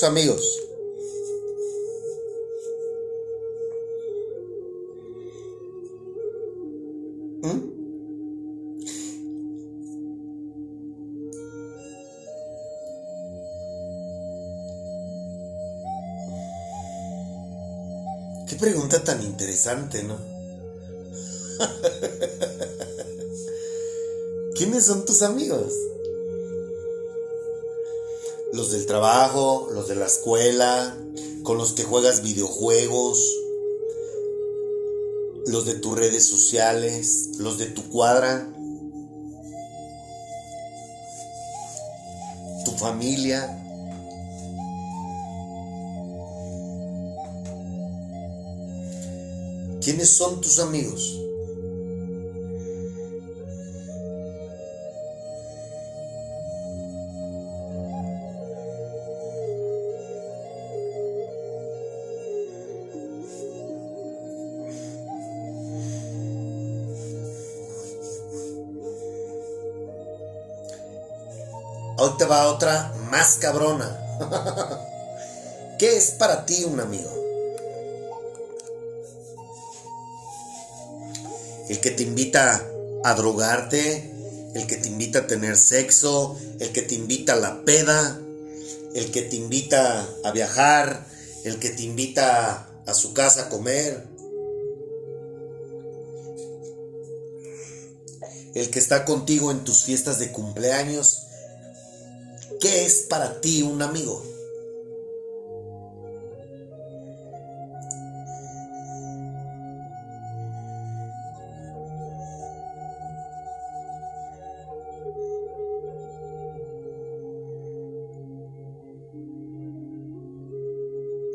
¿Quiénes son tus amigos? ¿Mm? Qué pregunta tan interesante, ¿no? (laughs) ¿Quiénes son tus amigos? Los del trabajo, los de la escuela, con los que juegas videojuegos, los de tus redes sociales, los de tu cuadra, tu familia. ¿Quiénes son tus amigos? Te va otra más cabrona. (laughs) ¿Qué es para ti un amigo? El que te invita a drogarte, el que te invita a tener sexo, el que te invita a la peda, el que te invita a viajar, el que te invita a su casa a comer, el que está contigo en tus fiestas de cumpleaños. ¿Qué es para ti un amigo?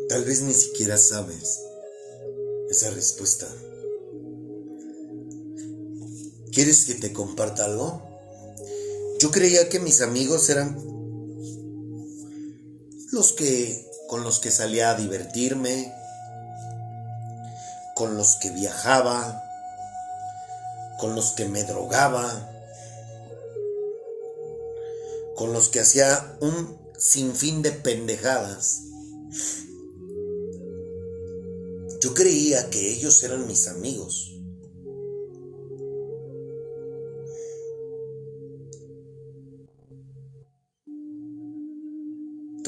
Tal vez ni siquiera sabes esa respuesta. ¿Quieres que te comparta algo? Yo creía que mis amigos eran los que con los que salía a divertirme, con los que viajaba, con los que me drogaba, con los que hacía un sinfín de pendejadas. Yo creía que ellos eran mis amigos.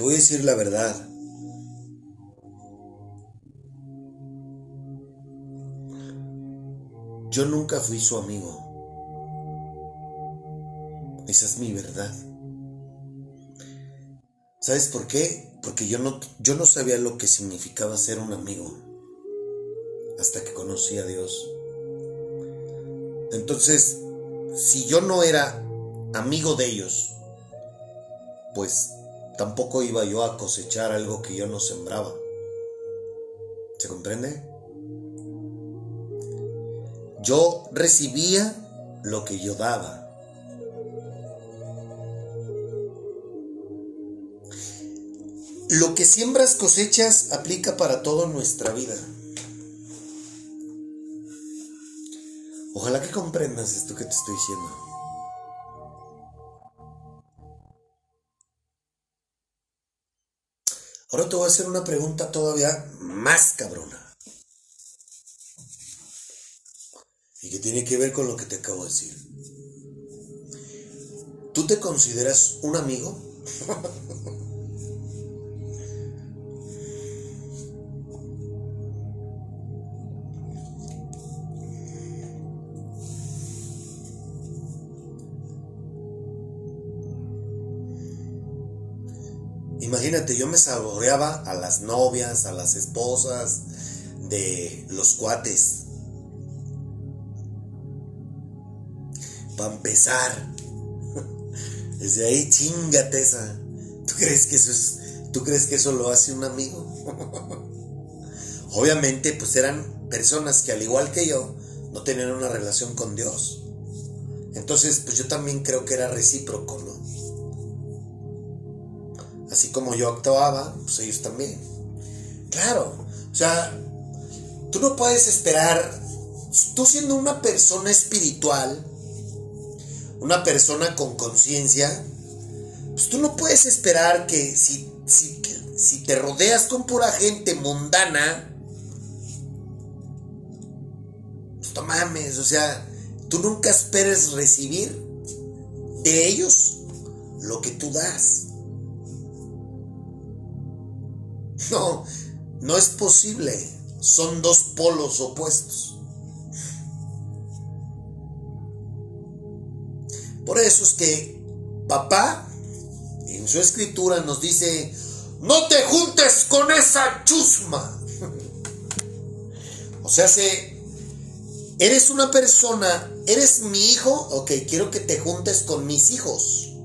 Voy a decir la verdad. Yo nunca fui su amigo. Esa es mi verdad. ¿Sabes por qué? Porque yo no, yo no sabía lo que significaba ser un amigo hasta que conocí a Dios. Entonces, si yo no era amigo de ellos, pues tampoco iba yo a cosechar algo que yo no sembraba. ¿Se comprende? Yo recibía lo que yo daba. Lo que siembras cosechas aplica para toda nuestra vida. Ojalá que comprendas esto que te estoy diciendo. Ahora te voy a hacer una pregunta todavía más cabrona. Y que tiene que ver con lo que te acabo de decir. ¿Tú te consideras un amigo? (laughs) Imagínate, yo me saboreaba a las novias, a las esposas de los cuates. Para empezar, (laughs) desde ahí chingate esa. ¿Tú crees que eso es, tú crees que eso lo hace un amigo? (laughs) Obviamente, pues eran personas que al igual que yo no tenían una relación con Dios. Entonces, pues yo también creo que era recíproco, ¿no? Así como yo actuaba, pues ellos también. Claro, o sea, tú no puedes esperar, tú siendo una persona espiritual, una persona con conciencia, pues tú no puedes esperar que si si, si te rodeas con pura gente mundana, pues no mames, o sea, tú nunca esperes recibir de ellos lo que tú das. No, no es posible. Son dos polos opuestos. Por eso es que papá en su escritura nos dice, no te juntes con esa chusma. (laughs) o sea, se, eres una persona, eres mi hijo, ok, quiero que te juntes con mis hijos.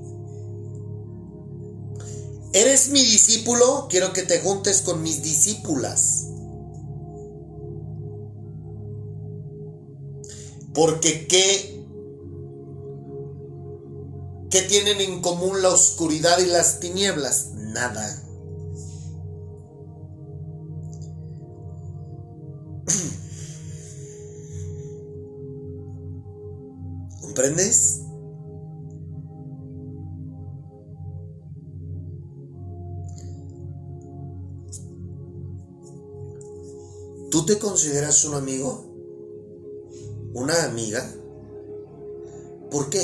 Eres mi discípulo, quiero que te juntes con mis discípulas. Porque ¿qué, ¿qué tienen en común la oscuridad y las tinieblas? Nada. ¿Comprendes? ¿Tú te consideras un amigo? ¿Una amiga? ¿Por qué?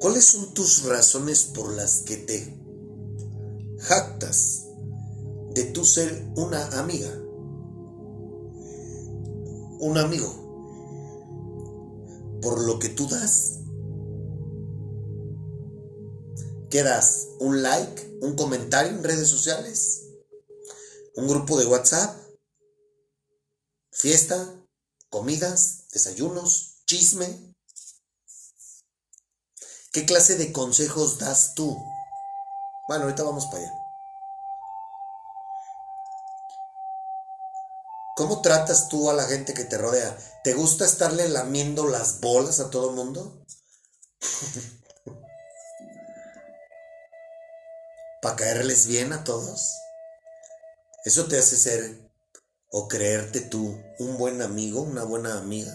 ¿Cuáles son tus razones por las que te jactas de tu ser una amiga? Un amigo. Por lo que tú das. ¿Qué das? ¿Un like? ¿Un comentario en redes sociales? ¿Un grupo de WhatsApp? ¿Fiesta? ¿Comidas? ¿Desayunos? ¿Chisme? ¿Qué clase de consejos das tú? Bueno, ahorita vamos para allá. ¿Cómo tratas tú a la gente que te rodea? ¿Te gusta estarle lamiendo las bolas a todo el mundo? (laughs) ¿Para caerles bien a todos? ¿Eso te hace ser o creerte tú un buen amigo, una buena amiga?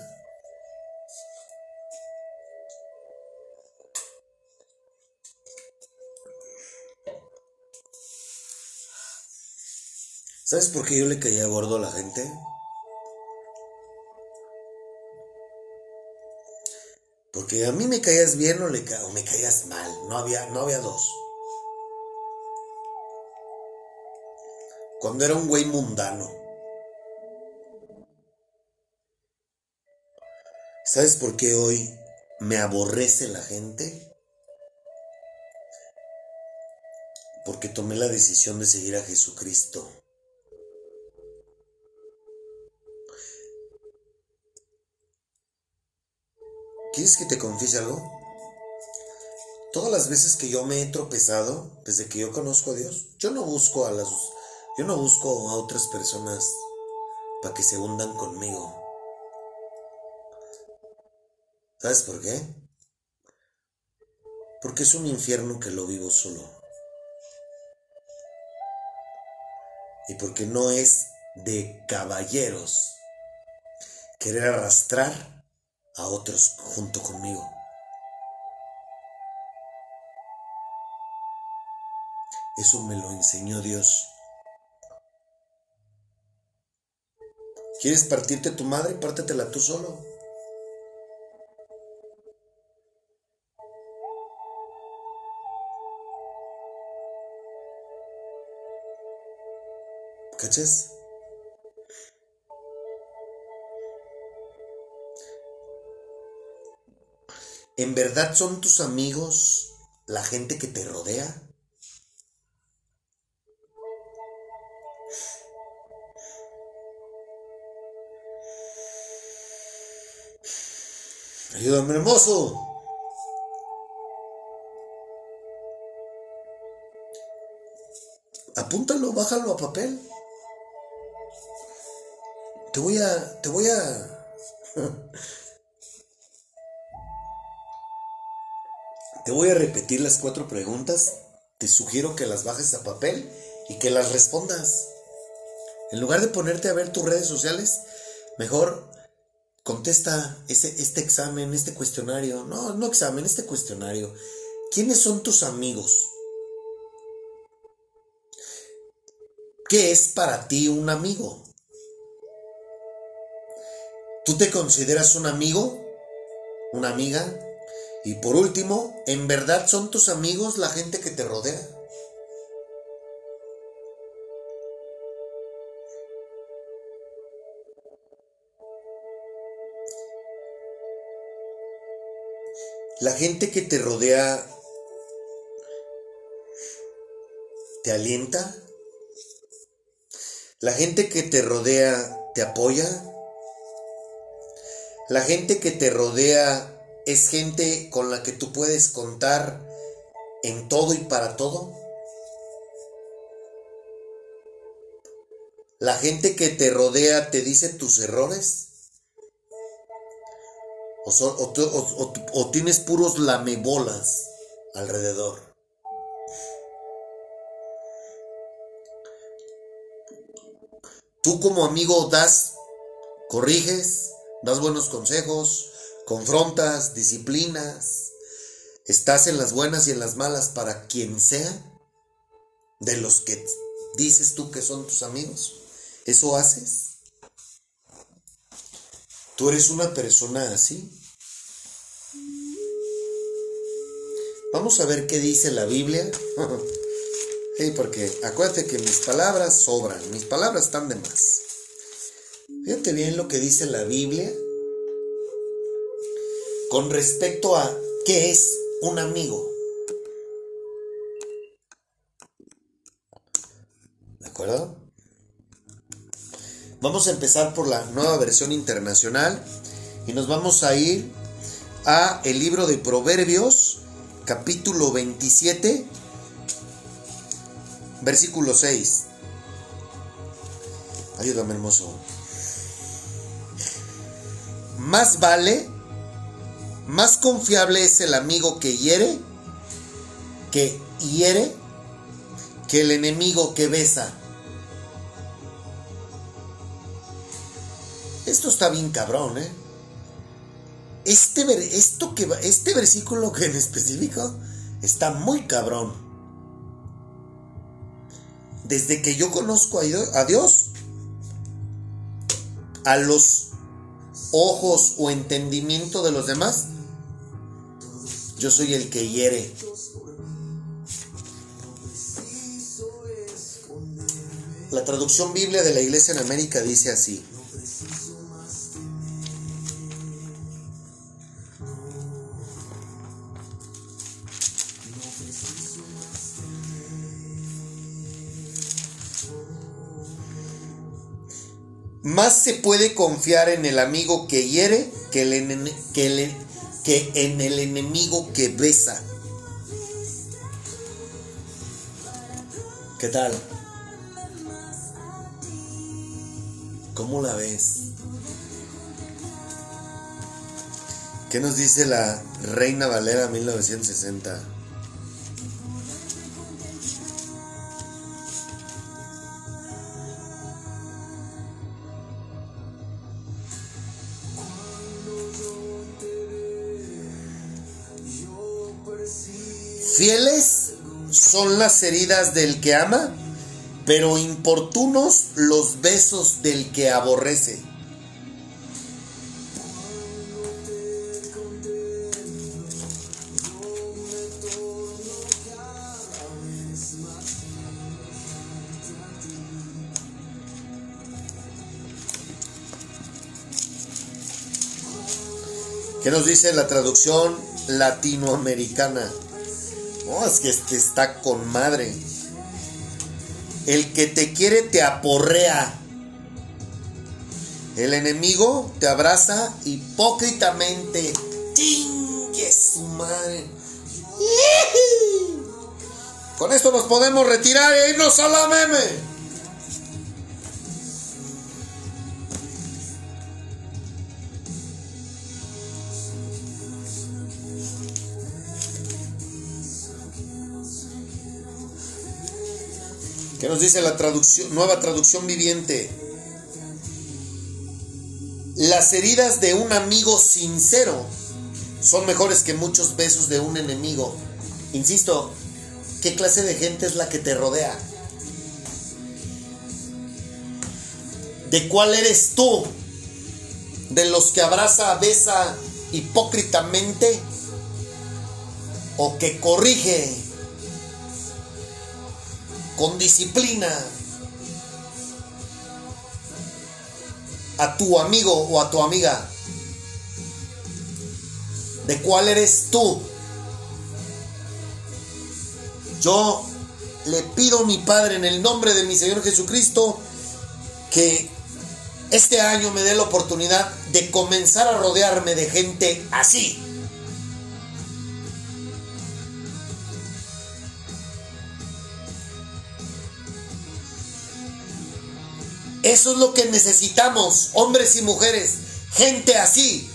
¿Sabes por qué yo le caía gordo a la gente? Porque a mí me caías bien o, o me caías mal. No había, no había dos. Cuando era un güey mundano. ¿Sabes por qué hoy me aborrece la gente? Porque tomé la decisión de seguir a Jesucristo. ¿Quieres que te confiese algo? Todas las veces que yo me he tropezado, desde que yo conozco a Dios, yo no busco a las yo no busco a otras personas para que se hundan conmigo. ¿Sabes por qué? Porque es un infierno que lo vivo solo. Y porque no es de caballeros querer arrastrar a otros junto conmigo. Eso me lo enseñó Dios. ¿Quieres partirte tu madre? Pártetela tú solo. ¿Cachas? ¿En verdad son tus amigos la gente que te rodea? Ayúdame, hermoso. Apúntalo, bájalo a papel. Te voy a. Te voy a. (laughs) Te voy a repetir las cuatro preguntas. Te sugiero que las bajes a papel y que las respondas. En lugar de ponerte a ver tus redes sociales, mejor contesta ese, este examen, este cuestionario. No, no examen, este cuestionario. ¿Quiénes son tus amigos? ¿Qué es para ti un amigo? ¿Tú te consideras un amigo? ¿Una amiga? Y por último, ¿en verdad son tus amigos la gente que te rodea? La gente que te rodea te alienta. La gente que te rodea te apoya. La gente que te rodea es gente con la que tú puedes contar en todo y para todo. La gente que te rodea te dice tus errores. O, o- o tienes puros lamebolas alrededor. Tú como amigo das, corriges, das buenos consejos, confrontas, disciplinas, estás en las buenas y en las malas para quien sea de los que dices tú que son tus amigos. ¿Eso haces? ¿Tú eres una persona así? Vamos a ver qué dice la Biblia. (laughs) Sí, porque acuérdate que mis palabras sobran, mis palabras están de más. Fíjate bien lo que dice la Biblia con respecto a qué es un amigo. ¿De acuerdo? Vamos a empezar por la nueva versión internacional y nos vamos a ir a el libro de Proverbios, capítulo 27, versículo 6. Ayúdame, hermoso. Más vale, más confiable es el amigo que hiere, que hiere, que el enemigo que besa. Esto está bien cabrón, ¿eh? Este, esto que este versículo que en específico está muy cabrón. Desde que yo conozco a Dios, a los ojos o entendimiento de los demás, yo soy el que hiere. La traducción Biblia de la Iglesia en América dice así. Más se puede confiar en el amigo que hiere que, el ene- que, el- que en el enemigo que besa. ¿Qué tal? ¿Cómo la ves? ¿Qué nos dice la Reina Valera 1960? Fieles son las heridas del que ama, pero importunos los besos del que aborrece. ¿Qué nos dice la traducción latinoamericana? Es que este está con madre. El que te quiere te aporrea. El enemigo te abraza hipócritamente. ¡Chingue su madre! Con esto nos podemos retirar e irnos a la meme. ¿Qué nos dice la traducción, nueva traducción viviente? Las heridas de un amigo sincero son mejores que muchos besos de un enemigo Insisto, ¿qué clase de gente es la que te rodea? ¿De cuál eres tú? ¿De los que abraza, besa hipócritamente? ¿O que corrige con disciplina a tu amigo o a tu amiga? ¿De cuál eres tú? Yo le pido a mi Padre en el nombre de mi Señor Jesucristo que este año me dé la oportunidad de comenzar a rodearme de gente así. Eso es lo que necesitamos, hombres y mujeres, gente así.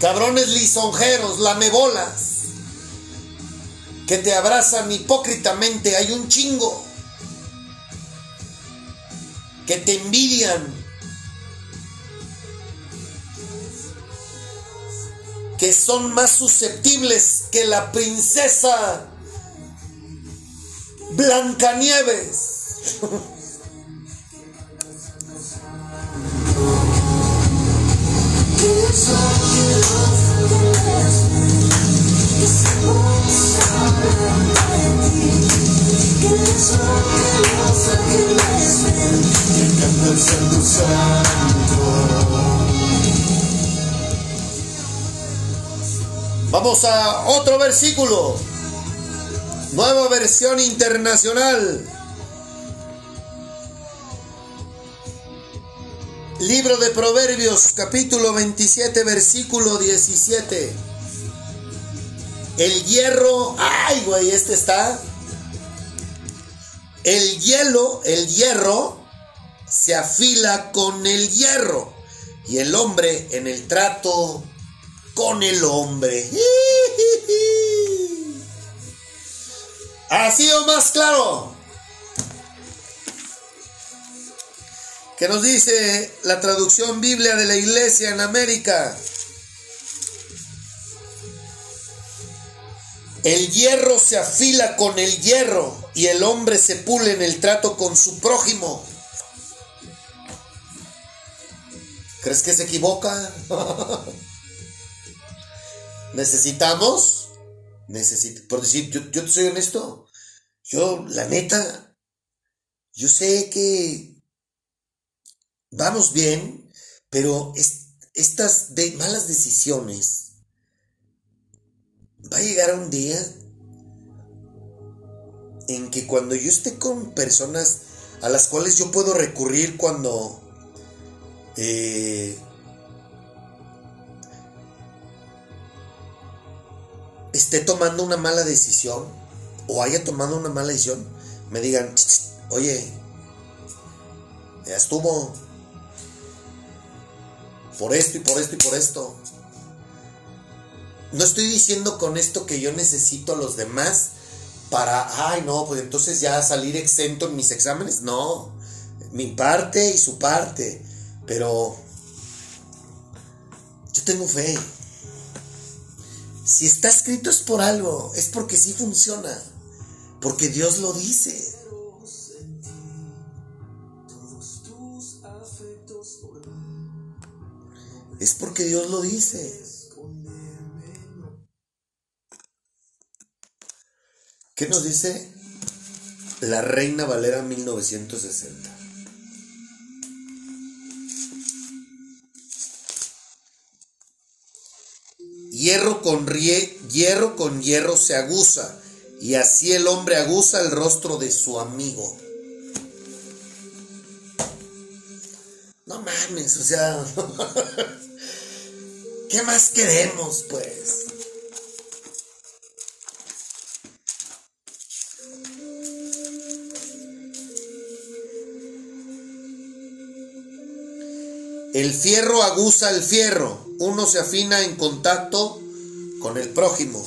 Cabrones lisonjeros, lamebolas, que te abrazan hipócritamente, hay un chingo, que te envidian, que son más susceptibles que la princesa Blancanieves. Vamos a otro versículo. Nueva versión internacional. Libro de Proverbios, capítulo 27, versículo 17. El hierro, ay, güey, este está. El hielo, el hierro, se afila con el hierro. Y el hombre en el trato con el hombre. (laughs) ¿Ha sido más claro? ¿Qué nos dice la traducción Biblia de la Iglesia en América? El hierro se afila con el hierro y el hombre se pule en el trato con su prójimo. ¿Crees que se equivoca? (laughs) Necesitamos, necesito, por decir, yo, yo te soy honesto, yo, la neta, yo sé que vamos bien, pero es- estas de malas decisiones, va a llegar un día en que cuando yo esté con personas a las cuales yo puedo recurrir cuando eh, esté tomando una mala decisión o haya tomado una mala decisión, me digan, "Ch, ch, oye, ya estuvo por esto y por esto y por esto. No estoy diciendo con esto que yo necesito a los demás para, ay, no, pues entonces ya salir exento en mis exámenes. No, mi parte y su parte. Pero yo tengo fe. Si está escrito es por algo, es porque sí funciona, porque Dios lo dice. Es porque Dios lo dice. ¿Qué nos dice la Reina Valera 1960? Hierro con, hierro con hierro se aguza, y así el hombre aguza el rostro de su amigo. No mames, o sea, (laughs) ¿qué más queremos, pues? El fierro aguza el fierro, uno se afina en contacto con el prójimo.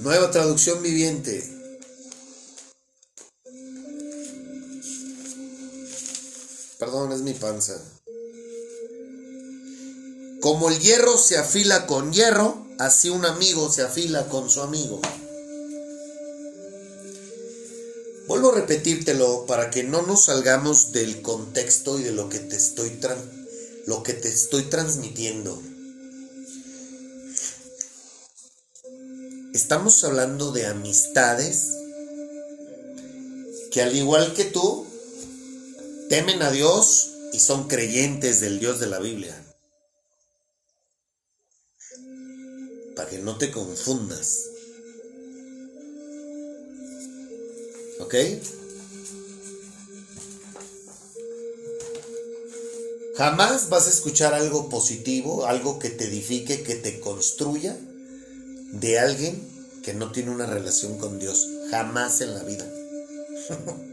Nueva traducción viviente. Panza. Como el hierro se afila con hierro, así un amigo se afila con su amigo. Vuelvo a repetírtelo para que no nos salgamos del contexto y de lo que te estoy, lo que te estoy transmitiendo. Estamos hablando de amistades que al igual que tú, temen a Dios y son creyentes del Dios de la Biblia. Para que no te confundas. ¿Ok? Jamás vas a escuchar algo positivo, algo que te edifique, que te construya de alguien que no tiene una relación con Dios. Jamás en la vida. (laughs)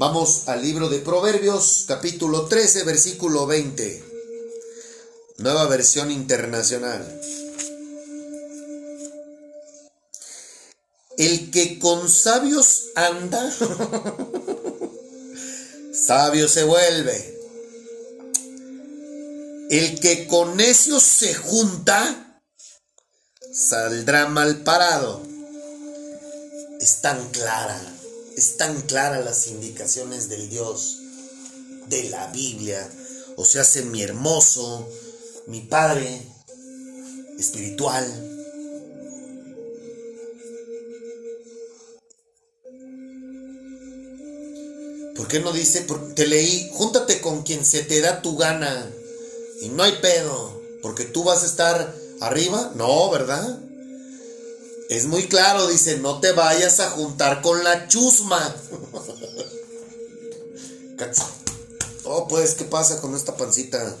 Vamos al libro de Proverbios, capítulo 13, versículo 20. Nueva versión internacional. El que con sabios anda, (laughs) sabio se vuelve. El que con necios se junta, saldrá mal parado. Es tan clara, es tan clara las indicaciones del Dios, de la Biblia. O sea, hace mi hermoso, mi Padre espiritual. ¿Por qué no dice? Te leí, júntate con quien se te da tu gana. Y no hay pedo, porque tú vas a estar arriba. No, ¿verdad? Es muy claro, dice, no te vayas a juntar con la chusma. (laughs) Oh, pues, ¿qué pasa con esta pancita?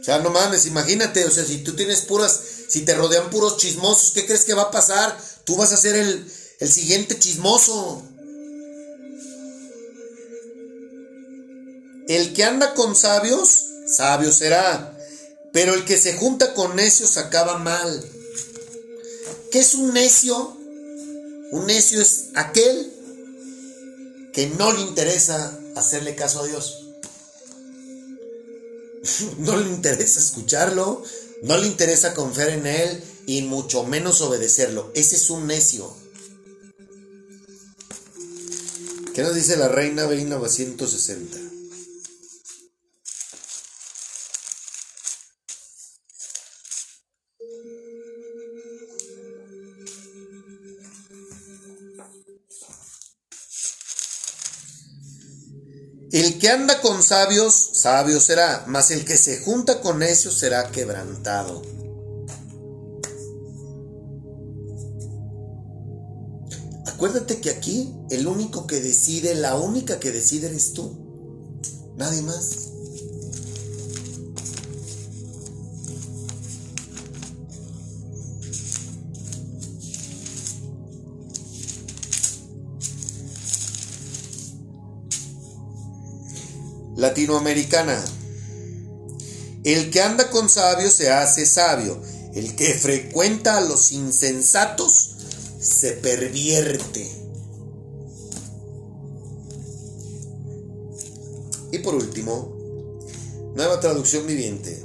O sea, no mames, imagínate, o sea, si tú tienes puras, si te rodean puros chismosos, ¿qué crees que va a pasar? Tú vas a ser el, el siguiente chismoso. El que anda con sabios, sabio será. Pero el que se junta con necios acaba mal. ¿Qué es un necio? Un necio es aquel que no le interesa hacerle caso a Dios. (laughs) No le interesa escucharlo, no le interesa confiar en él y mucho menos obedecerlo. Ese es un necio. ¿Qué nos dice la reina Beina 160? Anda con sabios, sabio será, mas el que se junta con necios será quebrantado. Acuérdate que aquí el único que decide, la única que decide eres tú. Nadie más. Latinoamericana. El que anda con sabios se hace sabio. El que frecuenta a los insensatos se pervierte. Y por último, nueva traducción viviente.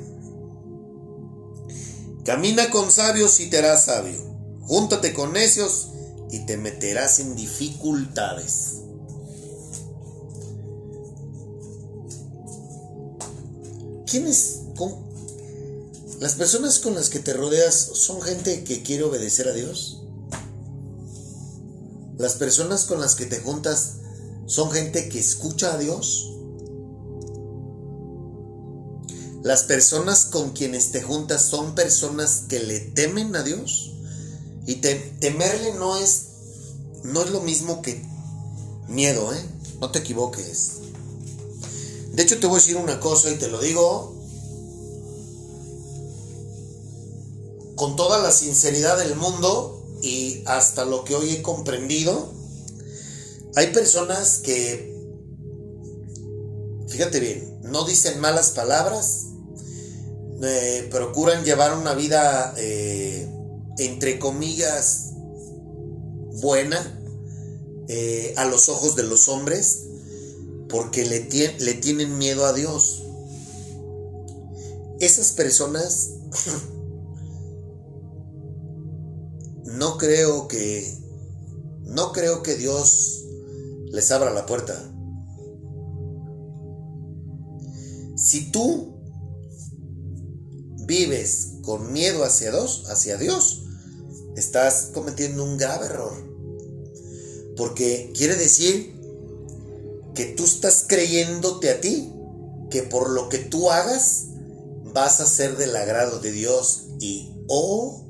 Camina con sabios y te harás sabio. Júntate con necios y te meterás en dificultades. Con- ¿Las personas con las que te rodeas son gente que quiere obedecer a Dios? ¿Las personas con las que te juntas son gente que escucha a Dios? ¿Las personas con quienes te juntas son personas que le temen a Dios? Y te- temerle no es, no es lo mismo que miedo, ¿eh? No te equivoques. De hecho, te voy a decir una cosa y te lo digo con toda la sinceridad del mundo y hasta lo que hoy he comprendido. Hay personas que fíjate bien, no dicen malas palabras, eh, procuran llevar una vida, eh, entre comillas, buena eh, a los ojos de los hombres, porque le, le tienen miedo a Dios. Esas personas (clears throat) no creo que no creo que Dios les abra la puerta. Si tú vives con miedo hacia Dios, hacia Dios, estás cometiendo un grave error. Porque quiere decir que tú estás creyéndote a ti que por lo que tú hagas vas a ser del agrado de Dios y oh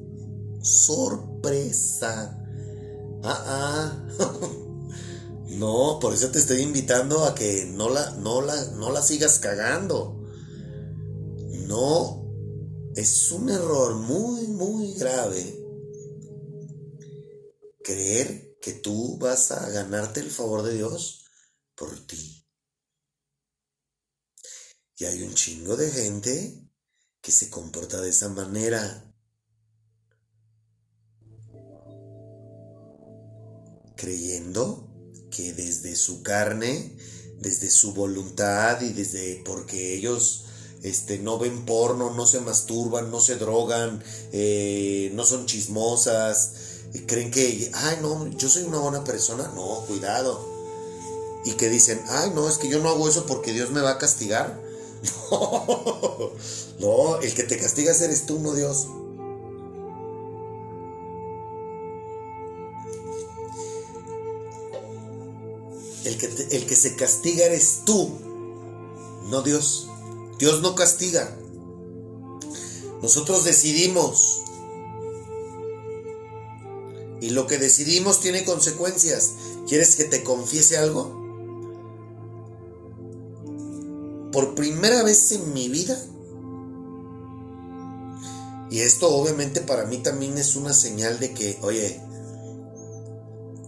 sorpresa. Ah, ah. (laughs) No, por eso te estoy invitando a que no la, no la, no la sigas cagando. No, es un error muy, muy grave creer que tú vas a ganarte el favor de Dios por ti. Y hay un chingo de gente que se comporta de esa manera. Creyendo que desde su carne, desde su voluntad y desde porque ellos este, no ven porno, no se masturban, no se drogan, eh, no son chismosas, y creen que, ay no, yo soy una buena persona, no, cuidado. Y que dicen, ay no, es que yo no hago eso porque Dios me va a castigar. (laughs) No, el que te castigas eres tú, no Dios. El que, el que se castiga eres tú, no Dios. Dios no castiga. Nosotros decidimos. Y lo que decidimos tiene consecuencias. ¿Quieres que te confiese algo? Por primera vez en mi vida, y esto obviamente para mí también es una señal de que, oye,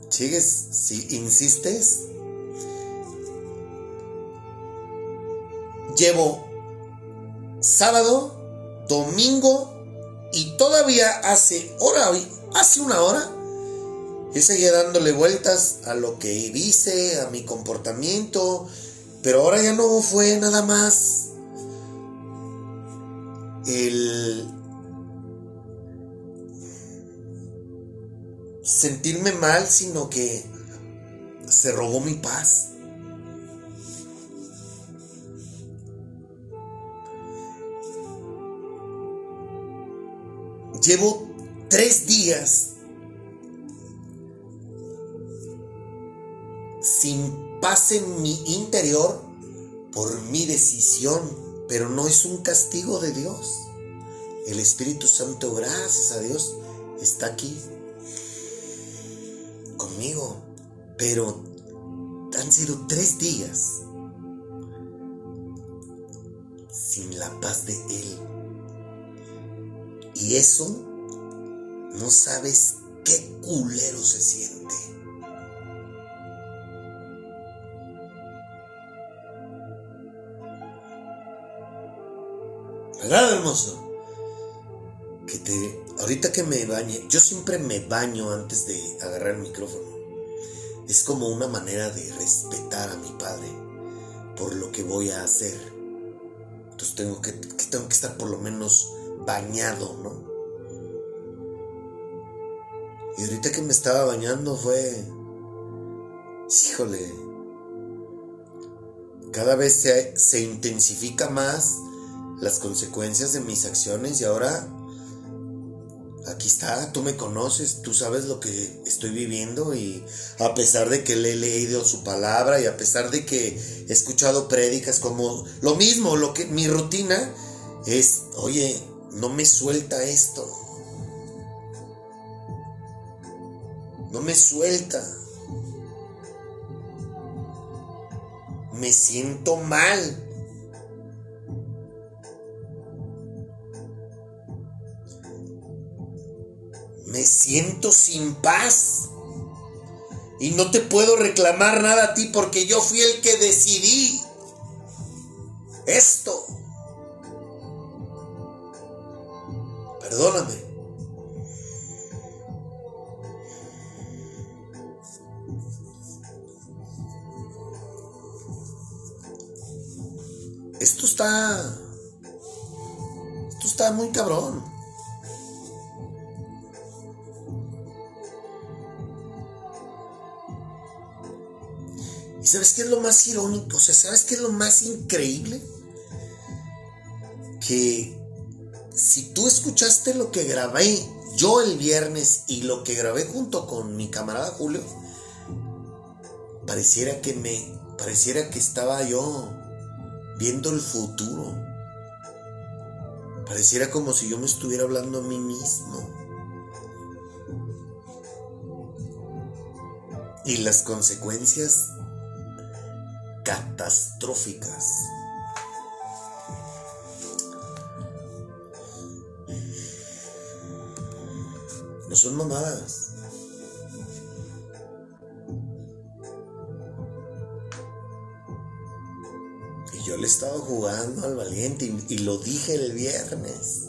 sigues, si insistes, llevo sábado, domingo y todavía hace hora, hace una hora, yo seguía dándole vueltas a lo que hice, a mi comportamiento, pero ahora ya no fue nada más el sentirme mal, sino que se robó mi paz. Llevo tres días sin paz en mi interior por mi decisión, pero no es un castigo de Dios. El Espíritu Santo, gracias a Dios, está aquí conmigo, pero han sido tres días sin la paz de Él. Y eso no sabes qué culero se siente. ¿Verdad, hermoso? Que te. Ahorita que me bañe, yo siempre me baño antes de agarrar el micrófono. Es como una manera de respetar a mi padre por lo que voy a hacer. Entonces tengo que, que tengo que estar por lo menos bañado, ¿no? Y ahorita que me estaba bañando fue. Híjole. Cada vez se, se intensifica más las consecuencias de mis acciones y ahora aquí está, tú me conoces, tú sabes lo que estoy viviendo y a pesar de que le he leído su palabra y a pesar de que he escuchado prédicas como lo mismo, lo que mi rutina es, oye, no me suelta esto. No me suelta. Me siento mal. Me siento sin paz. Y no te puedo reclamar nada a ti porque yo fui el que decidí. esto. Perdóname. Esto está... Esto está muy cabrón. Sabes qué es lo más irónico? O sea, ¿sabes qué es lo más increíble? Que si tú escuchaste lo que grabé yo el viernes y lo que grabé junto con mi camarada Julio, pareciera que me, pareciera que estaba yo viendo el futuro. Pareciera como si yo me estuviera hablando a mí mismo. Y las consecuencias catastróficas. No son mamadas. Y yo le he estado jugando al valiente y, y lo dije el viernes.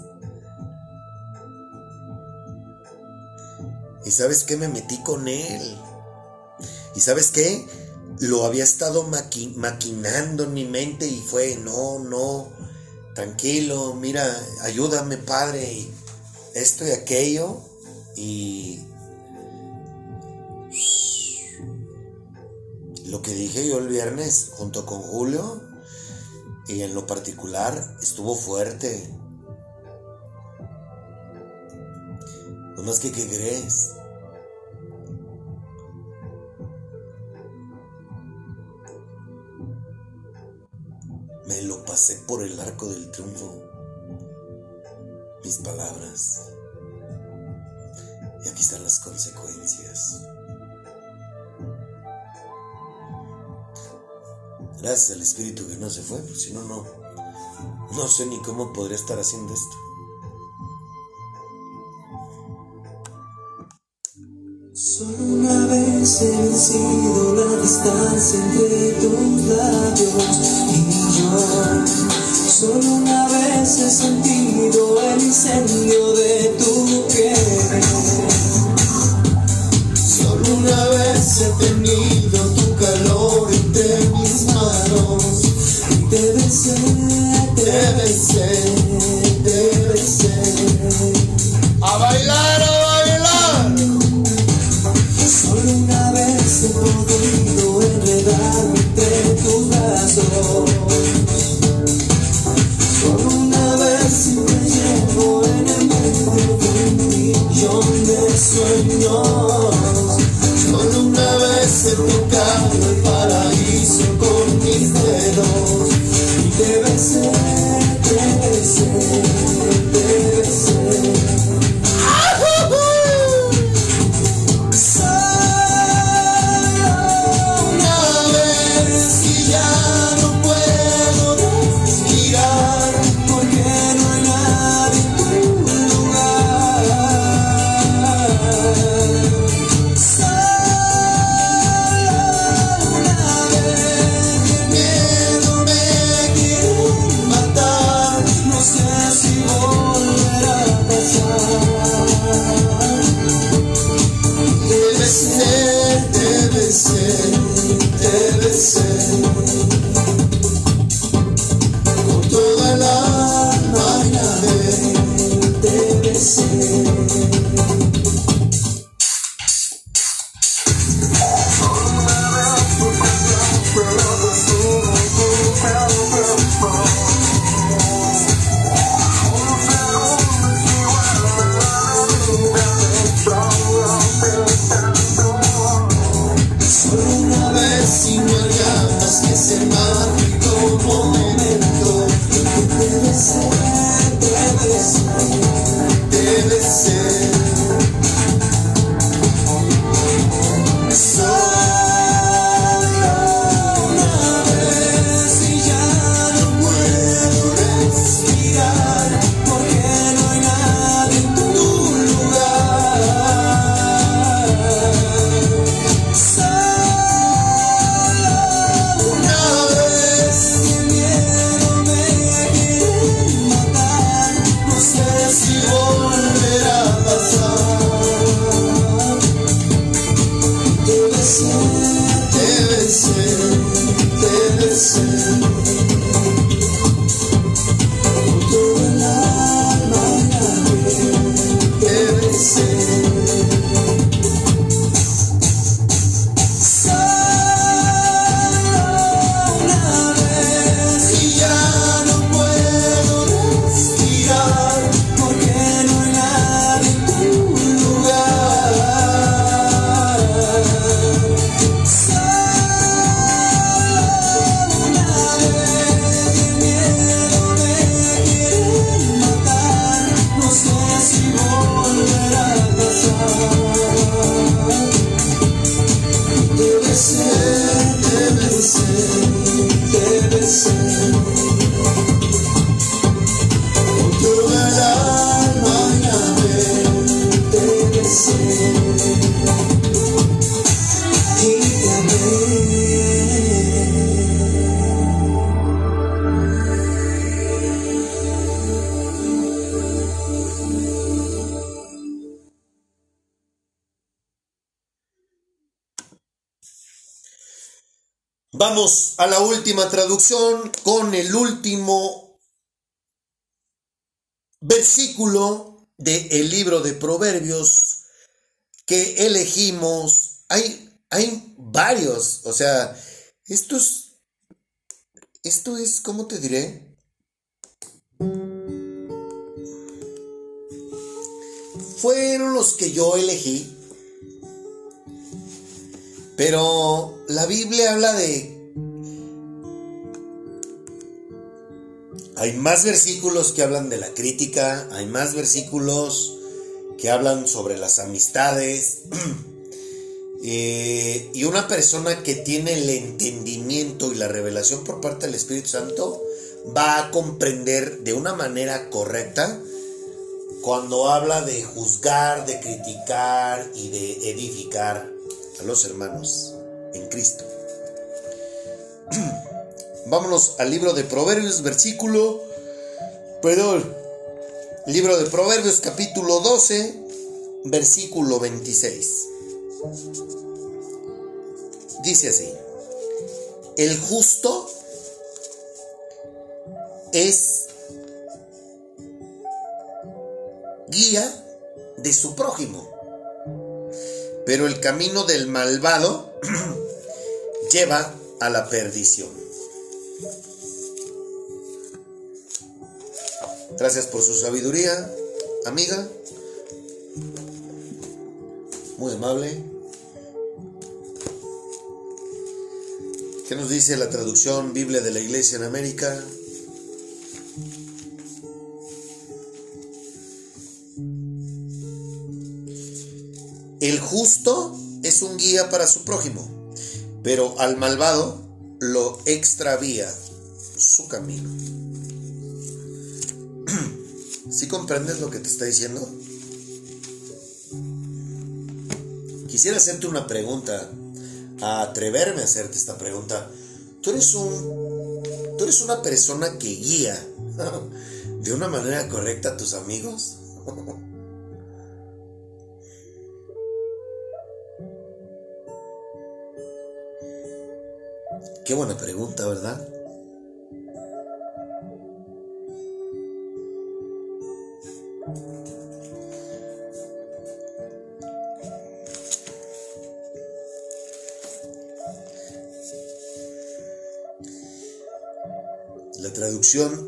Y sabes qué, me metí con él. Y sabes qué, lo había estado maqui- maquinando en mi mente y fue, no, no, tranquilo, mira, ayúdame padre, esto y aquello. Y lo que dije yo el viernes junto con Julio y en lo particular estuvo fuerte. No más que, ¿qué crees? Pasé por el arco del triunfo. Mis palabras. Y aquí están las consecuencias. Gracias al Espíritu que no se fue, porque si no, no. No sé ni cómo podría estar haciendo esto. Solo una vez he vencido la distancia entre tus labios y. Solo una vez he sentido el incendio de tu piel. Solo una vez he tenido tu calor entre mis manos. Y te besé, te besé, listen traducción con el último versículo del libro de Proverbios que elegimos. Hay, hay varios, o sea, esto es, esto es, ¿cómo te diré? Fueron los que yo elegí. Pero la Biblia habla de... Hay más versículos que hablan de la crítica, hay más versículos que hablan sobre las amistades. (clears throat) Eh, y una persona que tiene el entendimiento y la revelación por parte del Espíritu Santo va a comprender de una manera correcta cuando habla de juzgar, de criticar y de edificar a los hermanos en Cristo. (clears throat) Vámonos al libro de Proverbios, versículo, perdón, libro de Proverbios capítulo 12, versículo 26. Dice así, el justo es guía de su prójimo, pero el camino del malvado (clears throat) lleva a la perdición. Gracias por su sabiduría, amiga. Muy amable. ¿Qué nos dice la traducción Biblia de la Iglesia en América? El justo es un guía para su prójimo, pero al malvado lo extravía su camino. ¿Sí comprendes lo que te está diciendo? Quisiera hacerte una pregunta, atreverme a hacerte esta pregunta. ¿Tú eres un tú eres una persona que guía (laughs) de una manera correcta a tus amigos? (laughs) Qué buena pregunta, ¿verdad?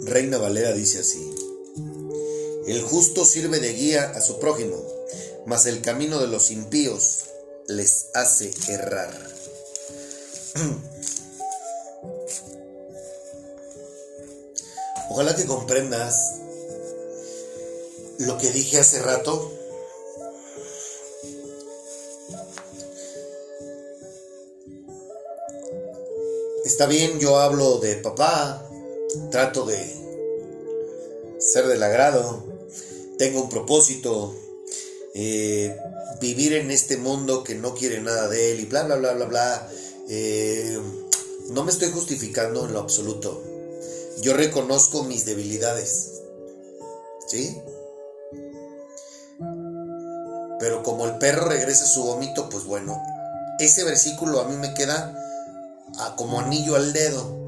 Reina Valera dice así. El justo sirve de guía a su prójimo, mas el camino de los impíos les hace errar. Ojalá que comprendas lo que dije hace rato. Está bien, yo hablo de papá, trato de ser del agrado, tengo un propósito, eh, vivir en este mundo que no quiere nada de él y bla, bla, bla, bla, bla. Eh, no me estoy justificando en lo absoluto. Yo reconozco mis debilidades. ¿Sí? Pero como el perro regresa su vómito, pues bueno, ese versículo a mí me queda como anillo al dedo.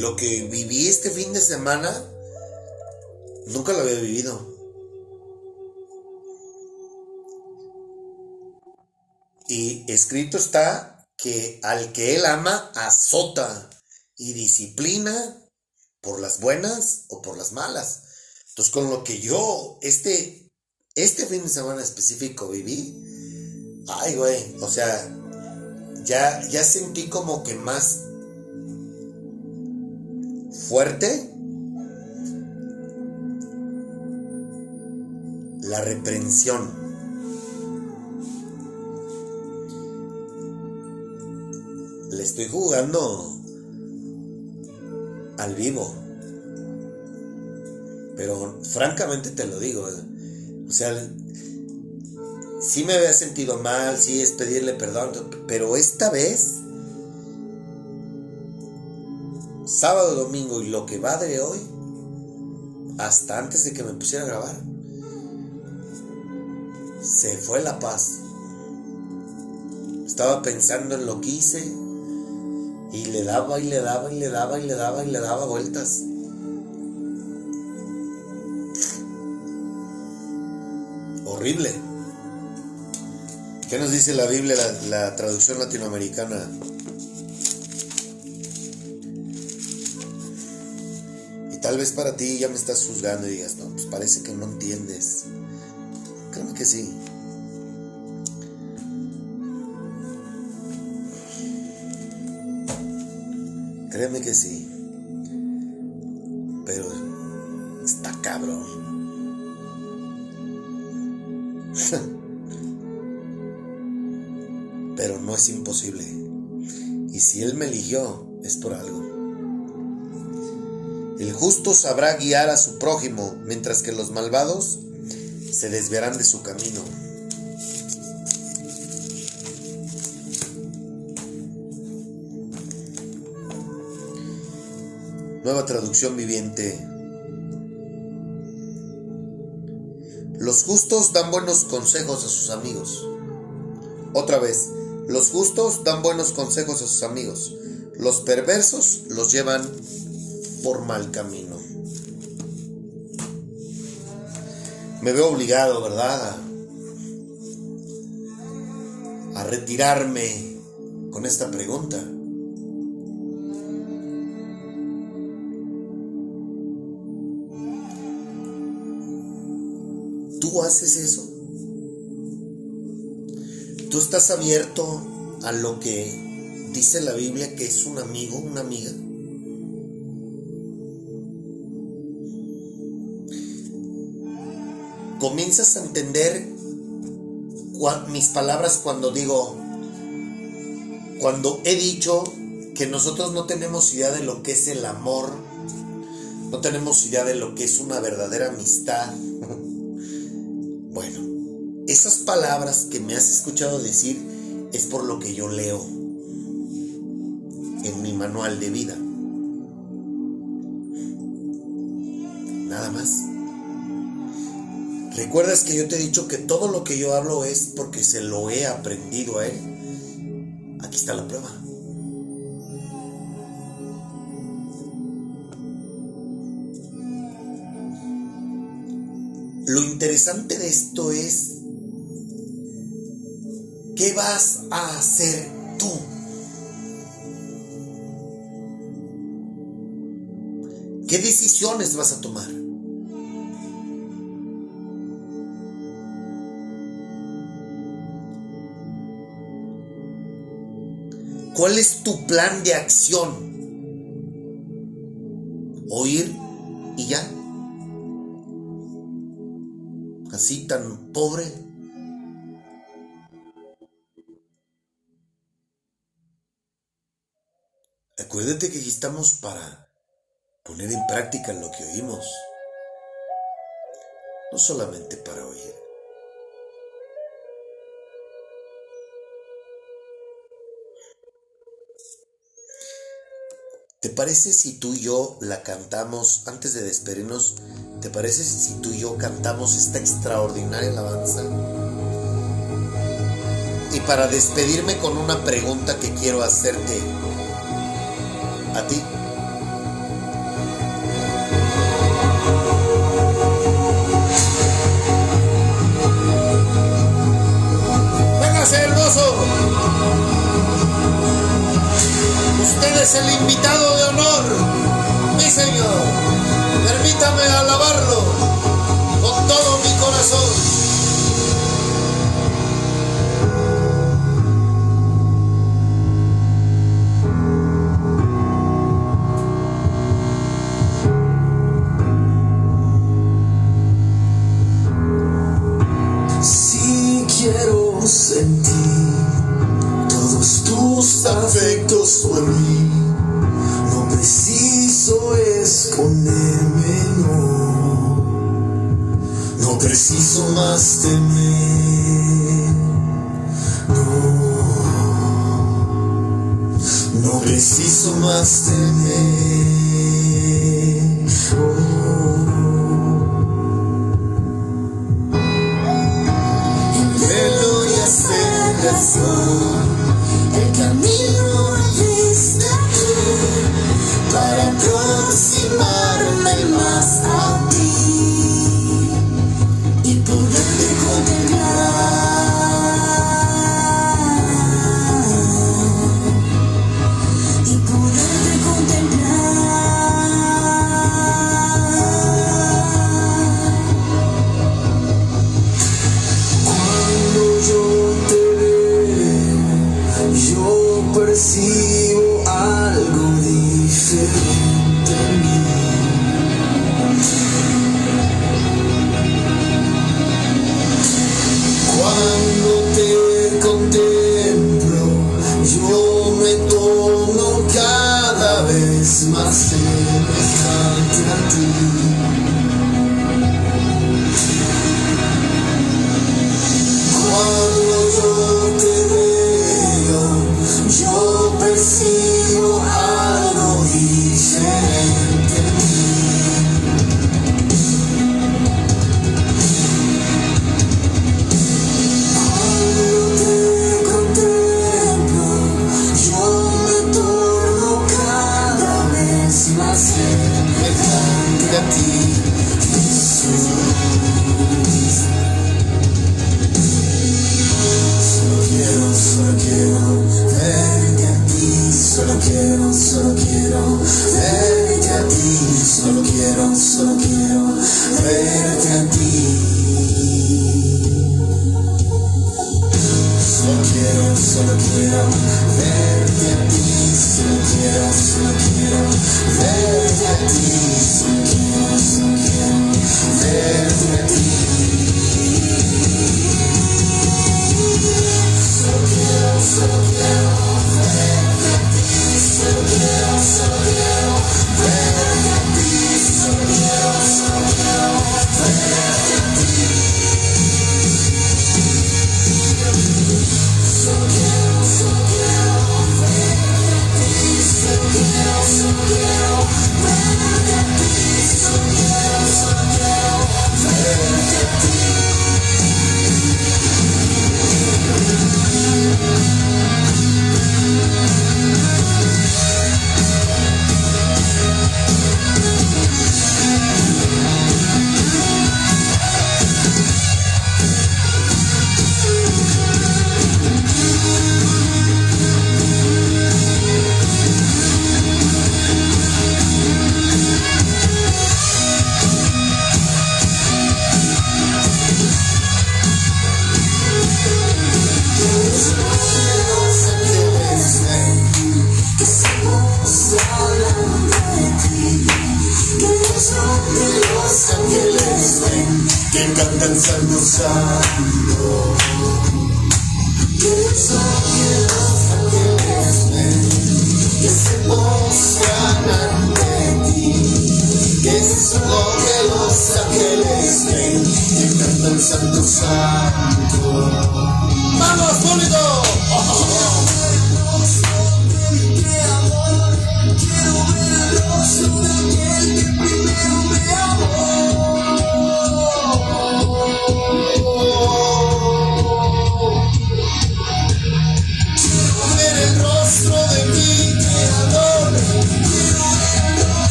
Lo que viví este fin de semana, nunca lo había vivido. Y escrito está que al que él ama azota y disciplina por las buenas o por las malas. Entonces con lo que yo este este fin de semana específico viví, ay güey, o sea, ya ya sentí como que más fuerte la reprensión. Le estoy jugando al vivo. Pero francamente te lo digo. eh, O sea, sí me había sentido mal, sí es pedirle perdón, pero esta vez, sábado, domingo y lo que va de hoy, hasta antes de que me pusiera a grabar, se fue la paz. Estaba pensando en lo que hice y le daba y le daba y le daba y le daba y le daba vueltas. Horrible. ¿Qué nos dice la Biblia, la, la traducción latinoamericana? Tal vez para ti ya me estás juzgando y digas, no, pues parece que no entiendes. Créeme que sí. Créeme que sí. Pero está cabrón. (laughs) Pero no es imposible. Y si Él me eligió, es por algo. Justo sabrá guiar a su prójimo, mientras que los malvados se desviarán de su camino. Nueva traducción viviente. Los justos dan buenos consejos a sus amigos. Otra vez, los justos dan buenos consejos a sus amigos. Los perversos los llevan por mal camino. Me veo obligado, ¿verdad? A, retirarme con esta pregunta. ¿Tú haces eso? ¿Tú estás abierto a lo que dice la Biblia que es un amigo, una amiga? Comienzas a entender mis palabras cuando digo, cuando he dicho que nosotros no tenemos idea de lo que es el amor, no tenemos idea de lo que es una verdadera amistad. (laughs) Bueno, esas palabras que me has escuchado decir es por lo que yo leo en mi manual de vida. Nada más. ¿Recuerdas que yo te he dicho que todo lo que yo hablo es porque se lo he aprendido a él? Aquí está la prueba. Lo interesante de esto es, ¿qué vas a hacer tú? ¿Qué decisiones vas a tomar? ¿Cuál es tu plan de acción? ¿Oír y ya? ¿Así tan pobre? Acuérdate que aquí estamos para poner en práctica lo que oímos, no solamente para oír. ¿Te parece si tú y yo la cantamos antes de despedirnos? ¿Te parece si tú y yo cantamos esta extraordinaria alabanza? Y para despedirme con una pregunta que quiero hacerte a ti. Véngase hermoso. Usted es el invitado de honor, mi Señor. Permítame alabarlo con todo mi corazón. No preciso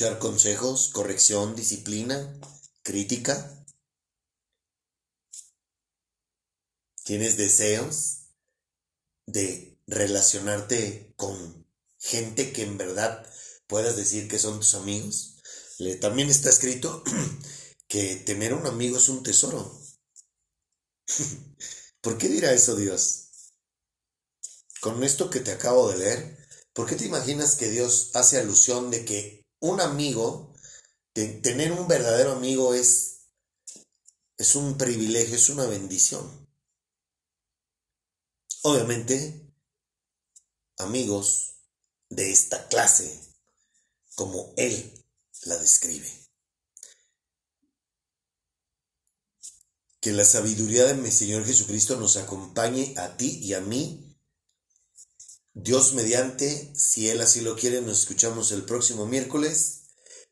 escuchar consejos, corrección, disciplina, crítica. ¿Tienes deseos de relacionarte con gente que en verdad puedas decir que son tus amigos? también está escrito (clears throat) que temer a un amigo es un tesoro. (laughs) ¿Por qué dirá eso Dios? Con esto que te acabo de leer, ¿por qué te imaginas que Dios hace alusión de que un amigo, tener un verdadero amigo es, es un privilegio, es una bendición. Obviamente, amigos de esta clase, como él la describe. Que la sabiduría de mi Señor Jesucristo nos acompañe a ti y a mí Dios mediante, si Él así lo quiere, nos escuchamos el próximo miércoles.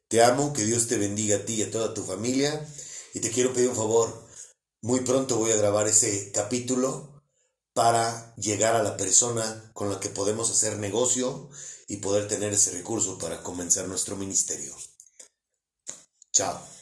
Te amo, que Dios te bendiga a ti y a toda tu familia. Y te quiero pedir un favor. Muy pronto voy a grabar ese capítulo para llegar a la persona con la que podemos hacer negocio y poder tener ese recurso para comenzar nuestro ministerio. Chao.